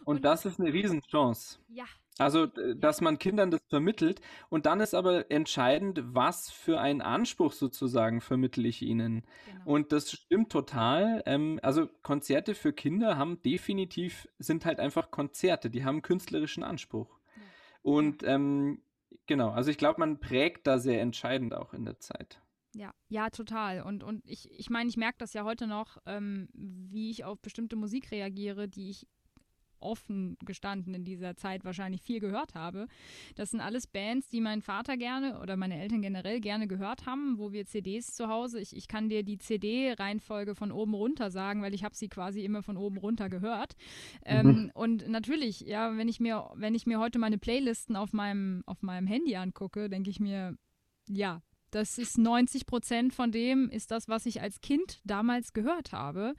Und, und das ist eine Riesenchance. Ja. Also, dass man Kindern das vermittelt. Und dann ist aber entscheidend, was für einen Anspruch sozusagen vermittle ich ihnen. Genau. Und das stimmt total. Ähm, also Konzerte für Kinder haben definitiv, sind halt einfach Konzerte, die haben künstlerischen Anspruch. Ja. Und ähm, genau, also ich glaube, man prägt da sehr entscheidend auch in der Zeit. Ja, ja, total. Und, und ich, ich meine, ich merke das ja heute noch, ähm, wie ich auf bestimmte Musik reagiere, die ich offen gestanden in dieser Zeit wahrscheinlich viel gehört habe. Das sind alles Bands, die mein Vater gerne oder meine Eltern generell gerne gehört haben, wo wir CDs zu Hause, ich, ich kann dir die CD-Reihenfolge von oben runter sagen, weil ich habe sie quasi immer von oben runter gehört. Ähm, mhm. Ähm, und natürlich, ja, wenn ich mir, wenn ich mir heute meine Playlisten auf meinem, auf meinem Handy angucke, denke ich mir, ja, das ist 90 Prozent von dem, ist das, was ich als Kind damals gehört habe.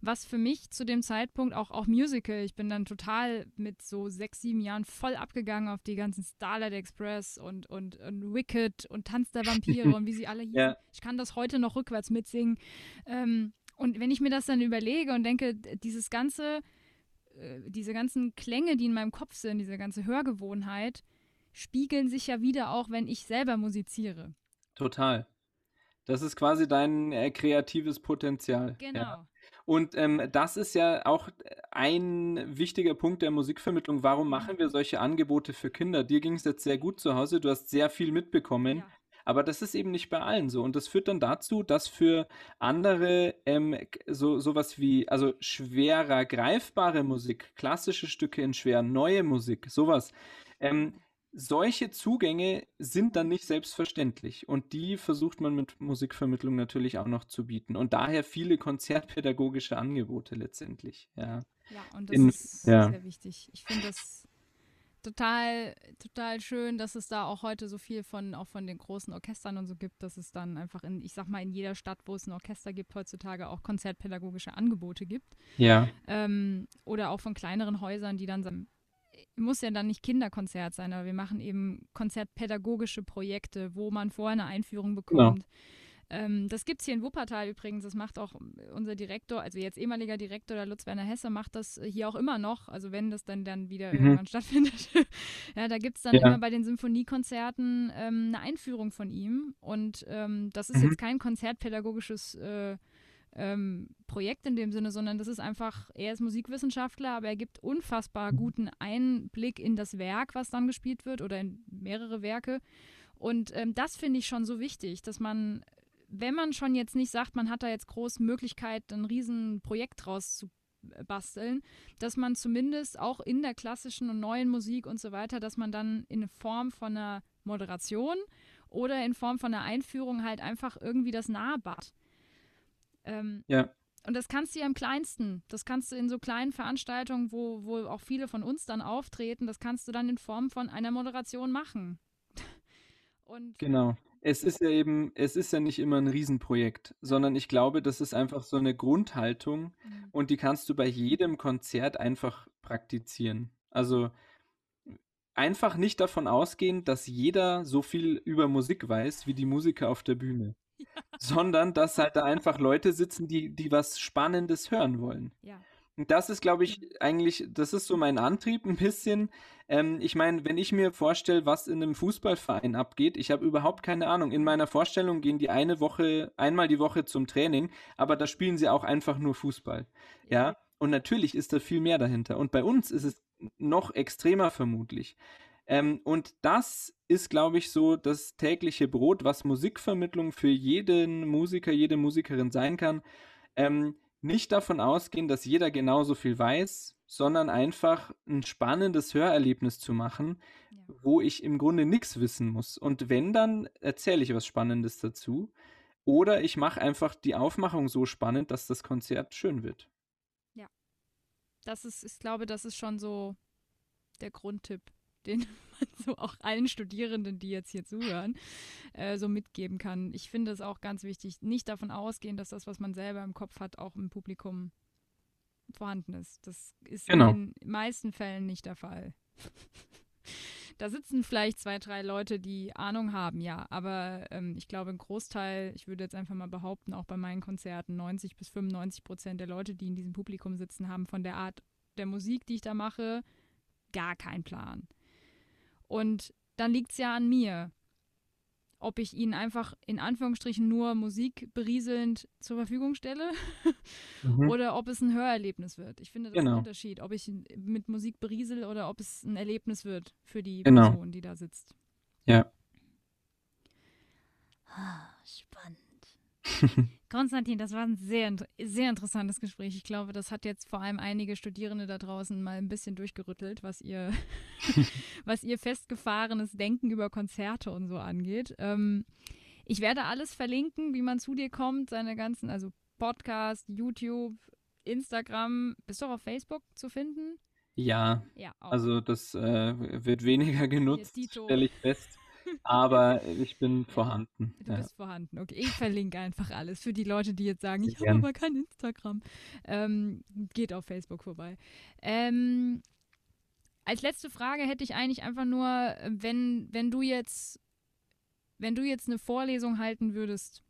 Was für mich zu dem Zeitpunkt auch, auch Musical, ich bin dann total mit so sechs, sieben Jahren voll abgegangen auf die ganzen Starlight Express und, und, und Wicked und Tanz der Vampire und wie sie alle hießen. Ja. Ich kann das heute noch rückwärts mitsingen. Ähm, Und wenn ich mir das dann überlege und denke, dieses ganze, äh, diese ganzen Klänge, die in meinem Kopf sind, diese ganze Hörgewohnheit, spiegeln sich ja wieder auch, wenn ich selber musiziere. Total. Das ist quasi dein äh, kreatives Potenzial. Genau. Ja. Und ähm, das ist ja auch ein wichtiger Punkt der Musikvermittlung. Warum machen wir solche Angebote für Kinder? Dir ging es jetzt sehr gut zu Hause, du hast sehr viel mitbekommen. Ja. Aber das ist eben nicht bei allen so. Und das führt dann dazu, dass für andere ähm, so sowas wie, also schwerer greifbare Musik, klassische Stücke in schwer, neue Musik, sowas, ähm, solche Zugänge sind dann nicht selbstverständlich und die versucht man mit Musikvermittlung natürlich auch noch zu bieten und daher viele konzertpädagogische Angebote letztendlich. Ja, ja und das In, ist ja. sehr wichtig. Ich finde das total, total schön, dass es da auch heute so viel von, auch von den großen Orchestern und so gibt, dass es dann einfach in, ich sag mal, in jeder Stadt, wo es ein Orchester gibt, heutzutage auch konzertpädagogische Angebote gibt. Ja. Ähm, oder auch von kleineren Häusern, die dann muss ja dann nicht Kinderkonzert sein, aber wir machen eben konzertpädagogische Projekte, wo man vorher eine Einführung bekommt. Genau. Ähm, das gibt es hier in Wuppertal übrigens. Das macht auch unser Direktor, also jetzt ehemaliger Direktor der Lutz Werner Hesse, macht das hier auch immer noch. Also wenn das dann, dann wieder mhm. irgendwann stattfindet. ja, da gibt es dann ja. immer bei den Symphoniekonzerten ähm, eine Einführung von ihm. Und ähm, das ist mhm. jetzt kein konzertpädagogisches äh, ähm, Projekt in dem Sinne, sondern das ist einfach, er ist Musikwissenschaftler, aber er gibt unfassbar mhm. guten Einblick in das Werk, was dann gespielt wird oder in mehrere Werke. Und ähm, das finde ich schon so wichtig, dass man, wenn man schon jetzt nicht sagt, man hat da jetzt große Möglichkeit, ein Riesenprojekt draus zu basteln, dass man zumindest auch in der klassischen und neuen Musik und so weiter, dass man dann in Form von einer Moderation oder in Form von einer Einführung halt einfach irgendwie das nahebart. Ähm, ja. Und das kannst du ja im Kleinsten. Das kannst du in so kleinen Veranstaltungen, wo, wo auch viele von uns dann auftreten, das kannst du dann in Form von einer Moderation machen. Und genau. Es ist ja eben, es ist ja nicht immer ein Riesenprojekt, sondern ich glaube, das ist einfach so eine Grundhaltung mhm. und die kannst du bei jedem Konzert einfach praktizieren. Also einfach nicht davon ausgehen, dass jeder so viel über Musik weiß wie die Musiker auf der Bühne. sondern dass halt da einfach Leute sitzen, die, die was Spannendes hören wollen. Ja. Und das ist, glaube ich, eigentlich, das ist so mein Antrieb ein bisschen. Ähm, ich meine, wenn ich mir vorstelle, was in einem Fußballverein abgeht, ich habe überhaupt keine Ahnung. In meiner Vorstellung gehen die eine Woche, einmal die Woche zum Training, aber da spielen sie auch einfach nur Fußball. Ja. ja? Und natürlich ist da viel mehr dahinter. Und bei uns ist es noch extremer vermutlich. Ähm, und das ist, glaube ich, so das tägliche Brot, was Musikvermittlung für jeden Musiker, jede Musikerin sein kann. Ähm, nicht davon ausgehen, dass jeder genauso viel weiß, sondern einfach ein spannendes Hörerlebnis zu machen, ja. wo ich im Grunde nichts wissen muss. Und wenn, dann erzähle ich was Spannendes dazu. Oder ich mache einfach die Aufmachung so spannend, dass das Konzert schön wird. Ja. Das ist, ich glaube, das ist schon so der Grundtipp den man so auch allen Studierenden, die jetzt hier zuhören, äh, so mitgeben kann. Ich finde es auch ganz wichtig, nicht davon ausgehen, dass das, was man selber im Kopf hat, auch im Publikum vorhanden ist. Das ist genau. in den meisten Fällen nicht der Fall. da sitzen vielleicht zwei, drei Leute, die Ahnung haben, ja, aber ähm, ich glaube, ein Großteil, ich würde jetzt einfach mal behaupten, auch bei meinen Konzerten, 90 bis 95 Prozent der Leute, die in diesem Publikum sitzen, haben von der Art der Musik, die ich da mache, gar keinen Plan. Und dann liegt es ja an mir, ob ich ihnen einfach in Anführungsstrichen nur Musik berieselnd zur Verfügung stelle mhm. oder ob es ein Hörerlebnis wird. Ich finde das genau. ein Unterschied, ob ich mit Musik beriesel oder ob es ein Erlebnis wird für die genau. Person, die da sitzt. Ja. Ah, spannend. Konstantin, das war ein sehr, sehr interessantes Gespräch. Ich glaube, das hat jetzt vor allem einige Studierende da draußen mal ein bisschen durchgerüttelt, was ihr, was ihr festgefahrenes Denken über Konzerte und so angeht. Ähm, ich werde alles verlinken, wie man zu dir kommt, seine ganzen, also Podcast, YouTube, Instagram. Bist du auch auf Facebook zu finden? Ja, ja also das äh, wird weniger genutzt, stelle ich fest. Aber ich bin vorhanden. Du ja. bist vorhanden, okay. Ich verlinke einfach alles für die Leute, die jetzt sagen, ich habe aber kein Instagram. Ähm, geht auf Facebook vorbei. Ähm, als letzte Frage hätte ich eigentlich einfach nur, wenn, wenn du jetzt, wenn du jetzt eine Vorlesung halten würdest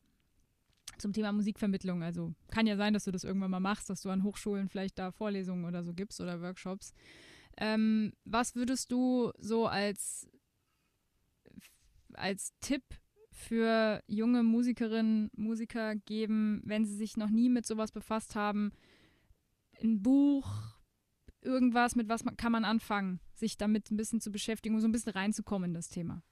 zum Thema Musikvermittlung. Also kann ja sein, dass du das irgendwann mal machst, dass du an Hochschulen vielleicht da Vorlesungen oder so gibst oder Workshops. Ähm, was würdest du so als, als Tipp für junge Musikerinnen, Musiker geben, wenn sie sich noch nie mit sowas befasst haben? Ein Buch, irgendwas, mit was man, kann man anfangen, sich damit ein bisschen zu beschäftigen, um so ein bisschen reinzukommen in das Thema?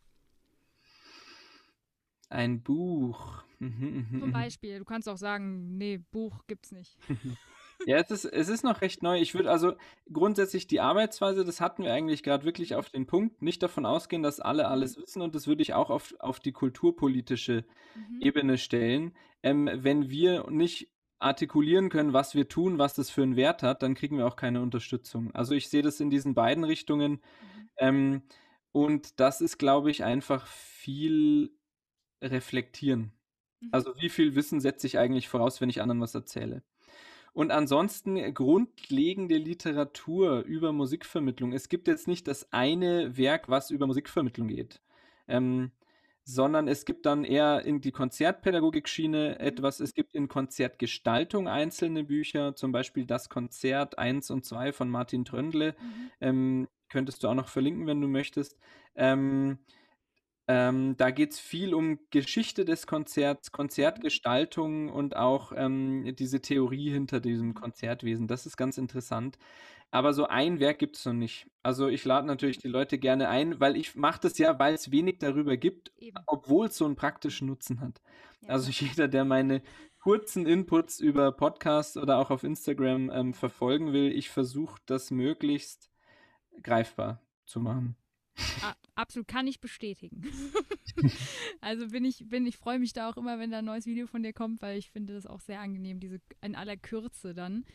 Ein Buch. Mhm, mhm, Zum mhm. Beispiel. Du kannst auch sagen, nee, Buch gibt's nicht. Ja, es ist, es ist noch recht neu. Ich würde also grundsätzlich die Arbeitsweise, das hatten wir eigentlich gerade wirklich auf den Punkt, nicht davon ausgehen, dass alle alles wissen und das würde ich auch auf, auf die kulturpolitische mhm. Ebene stellen. Ähm, wenn wir nicht artikulieren können, was wir tun, was das für einen Wert hat, dann kriegen wir auch keine Unterstützung. Also ich sehe das in diesen beiden Richtungen. Mhm. Ähm, und das ist, glaube ich, einfach viel reflektieren. Mhm. Also wie viel Wissen setze ich eigentlich voraus, wenn ich anderen was erzähle? Und ansonsten grundlegende Literatur über Musikvermittlung. Es gibt jetzt nicht das eine Werk, was über Musikvermittlung geht, ähm, sondern es gibt dann eher in die Konzertpädagogik-Schiene etwas. Es gibt in Konzertgestaltung einzelne Bücher, zum Beispiel das Konzert 1 und 2 von Martin Tröndle. Mhm. Ähm, könntest du auch noch verlinken, wenn du möchtest. Ähm, ähm, da geht es viel um Geschichte des Konzerts, Konzertgestaltung und auch ähm, diese Theorie hinter diesem Konzertwesen. Das ist ganz interessant. Aber so ein Werk gibt es noch nicht. Also ich lade natürlich die Leute gerne ein, weil ich mache das ja, weil es wenig darüber gibt, obwohl es so einen praktischen Nutzen hat. Ja. Also jeder, der meine kurzen Inputs über Podcasts oder auch auf Instagram ähm, verfolgen will, ich versuche das möglichst greifbar zu machen absolut kann ich bestätigen. also bin ich, bin, ich freue mich da auch immer, wenn da ein neues Video von dir kommt, weil ich finde das auch sehr angenehm, diese in aller Kürze dann.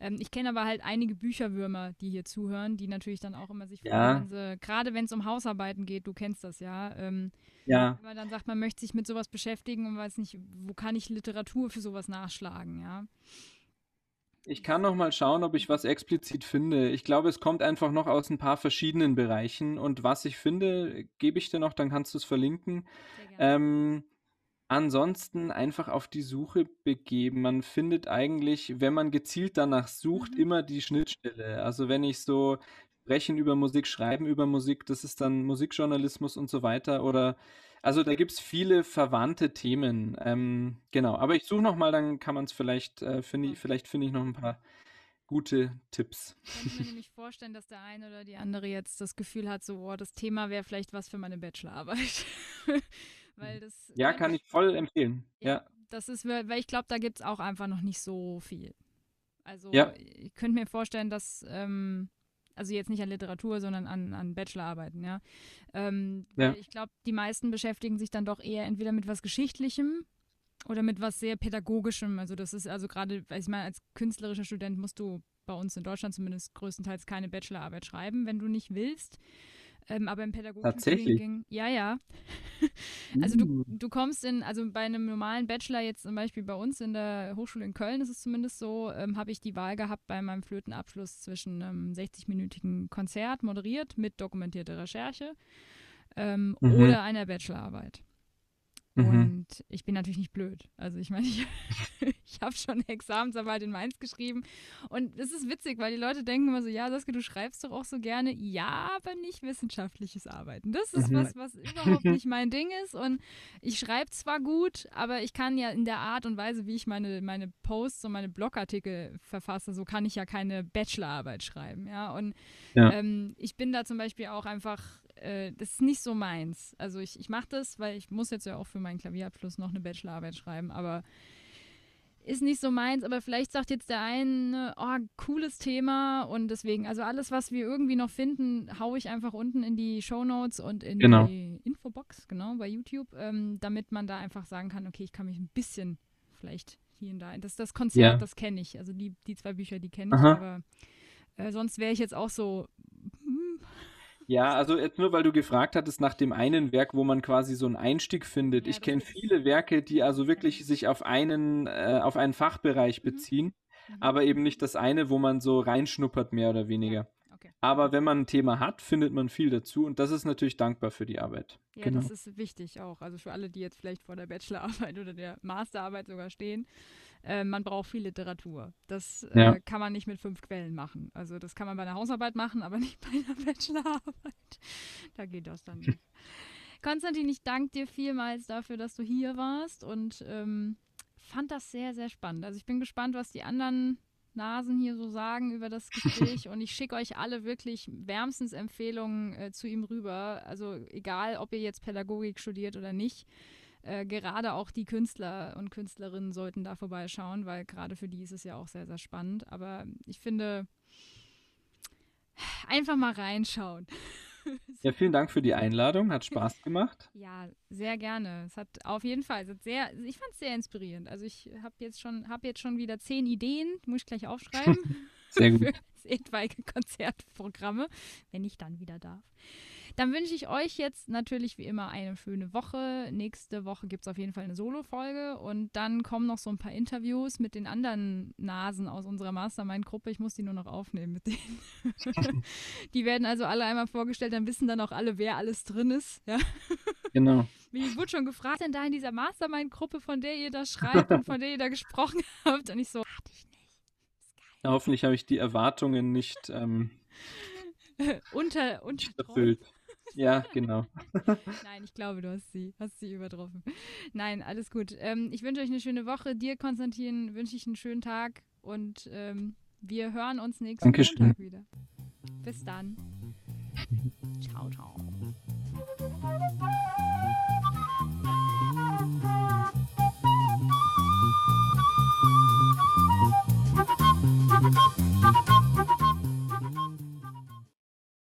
Ähm, ich kenne aber halt einige Bücherwürmer, die hier zuhören, die natürlich dann auch immer sich ja. freuen, gerade wenn es um Hausarbeiten geht, du kennst das ja. Ähm, ja. Wenn man dann sagt, man möchte sich mit sowas beschäftigen und weiß nicht, wo kann ich Literatur für sowas nachschlagen, ja. Ich kann noch mal schauen, ob ich was explizit finde. Ich glaube, es kommt einfach noch aus ein paar verschiedenen Bereichen. Und was ich finde, gebe ich dir noch, dann kannst du es verlinken. Ähm, ansonsten einfach auf die Suche begeben. Man findet eigentlich, wenn man gezielt danach sucht, mhm. immer die Schnittstelle. Also wenn ich so sprechen über Musik, schreiben über Musik, das ist dann Musikjournalismus und so weiter. Oder also da gibt es viele verwandte Themen. Ähm, genau, aber ich suche noch mal, dann kann man es vielleicht, äh, find ich, vielleicht finde ich noch ein paar gute Tipps. Ich kann mir nämlich vorstellen, dass der eine oder die andere jetzt das Gefühl hat, so, oh, das Thema wäre vielleicht was für meine Bachelorarbeit. weil das, ja, kann ich voll empfehlen. Ja, ja. Das ist, weil ich glaube, da gibt es auch einfach noch nicht so viel. Also ja. ich könnte mir vorstellen, dass ähm, also jetzt nicht an Literatur, sondern an, an Bachelorarbeiten, ja. Ähm, ja. Ich glaube, die meisten beschäftigen sich dann doch eher entweder mit was Geschichtlichem oder mit was sehr Pädagogischem. Also das ist also gerade, ich meine, als künstlerischer Student musst du bei uns in Deutschland zumindest größtenteils keine Bachelorarbeit schreiben, wenn du nicht willst. Ähm, aber im pädagogischen Tatsächlich? ja, ja. also du, uh. du kommst in, also bei einem normalen Bachelor jetzt zum Beispiel bei uns in der Hochschule in Köln ist es zumindest so, ähm, habe ich die Wahl gehabt bei meinem Flötenabschluss zwischen einem 60-minütigen Konzert moderiert mit dokumentierter Recherche ähm, mhm. oder einer Bachelorarbeit. Mhm. Und ich bin natürlich nicht blöd. Also ich meine, ich, ich habe schon Examensarbeit in Mainz geschrieben. Und es ist witzig, weil die Leute denken immer so, ja, Saskia, du schreibst doch auch so gerne. Ja, aber nicht wissenschaftliches Arbeiten. Das ist mhm. was, was überhaupt nicht mein Ding ist. Und ich schreibe zwar gut, aber ich kann ja in der Art und Weise, wie ich meine, meine Posts und meine Blogartikel verfasse, so kann ich ja keine Bachelorarbeit schreiben. Ja, und ja. Ähm, ich bin da zum Beispiel auch einfach äh, das ist nicht so meins. Also ich, ich mache das, weil ich muss jetzt ja auch für meinen Klavierabschluss noch eine Bachelorarbeit schreiben, aber ist nicht so meins, aber vielleicht sagt jetzt der eine, oh, cooles Thema und deswegen, also alles, was wir irgendwie noch finden, haue ich einfach unten in die Show Notes und in genau. die Infobox, genau, bei YouTube, ähm, damit man da einfach sagen kann, okay, ich kann mich ein bisschen vielleicht hier und da, das, das Konzert, ja. das kenne ich, also die, die zwei Bücher, die kenne ich, Aha. aber äh, sonst wäre ich jetzt auch so, ja, also jetzt nur, weil du gefragt hattest nach dem einen Werk, wo man quasi so einen Einstieg findet. Ja, ich kenne viele Werke, die also wirklich sich auf einen, äh, auf einen Fachbereich mhm. beziehen, mhm. aber eben nicht das eine, wo man so reinschnuppert, mehr oder weniger. Ja. Okay. Aber wenn man ein Thema hat, findet man viel dazu und das ist natürlich dankbar für die Arbeit. Ja, genau. das ist wichtig auch. Also für alle, die jetzt vielleicht vor der Bachelorarbeit oder der Masterarbeit sogar stehen. Äh, man braucht viel Literatur. Das äh, ja. kann man nicht mit fünf Quellen machen. Also das kann man bei einer Hausarbeit machen, aber nicht bei einer Bachelorarbeit. Da geht das dann nicht. Konstantin, ich danke dir vielmals dafür, dass du hier warst und ähm, fand das sehr, sehr spannend. Also ich bin gespannt, was die anderen Nasen hier so sagen über das Gespräch und ich schicke euch alle wirklich wärmstens Empfehlungen äh, zu ihm rüber. Also egal, ob ihr jetzt Pädagogik studiert oder nicht. Äh, gerade auch die Künstler und Künstlerinnen sollten da vorbeischauen, weil gerade für die ist es ja auch sehr, sehr spannend. Aber ich finde, einfach mal reinschauen. Ja, vielen Dank für die Einladung. Hat Spaß gemacht. Ja, sehr gerne. Es hat auf jeden Fall, sehr, ich fand es sehr inspirierend. Also ich habe jetzt schon, habe jetzt schon wieder zehn Ideen, muss ich gleich aufschreiben. sehr gut. Für etwaige Konzertprogramme, wenn ich dann wieder darf. Dann wünsche ich euch jetzt natürlich wie immer eine schöne Woche. Nächste Woche gibt es auf jeden Fall eine Solo-Folge und dann kommen noch so ein paar Interviews mit den anderen Nasen aus unserer Mastermind-Gruppe. Ich muss die nur noch aufnehmen mit denen. die werden also alle einmal vorgestellt, dann wissen dann auch alle, wer alles drin ist. Ja? Genau. Mir wurde schon gefragt, denn da in dieser Mastermind-Gruppe, von der ihr da schreibt und von der ihr da gesprochen habt. Und ich so, hatte ich nicht. Ja, hoffentlich habe ich die Erwartungen nicht ähm, unter, unter erfüllt. Ja, genau. Nein, ich glaube, du hast sie, hast sie übertroffen. Nein, alles gut. Ähm, ich wünsche euch eine schöne Woche. Dir, Konstantin, wünsche ich einen schönen Tag und ähm, wir hören uns nächsten Dankeschön. Montag wieder. Bis dann. ciao, ciao. Thank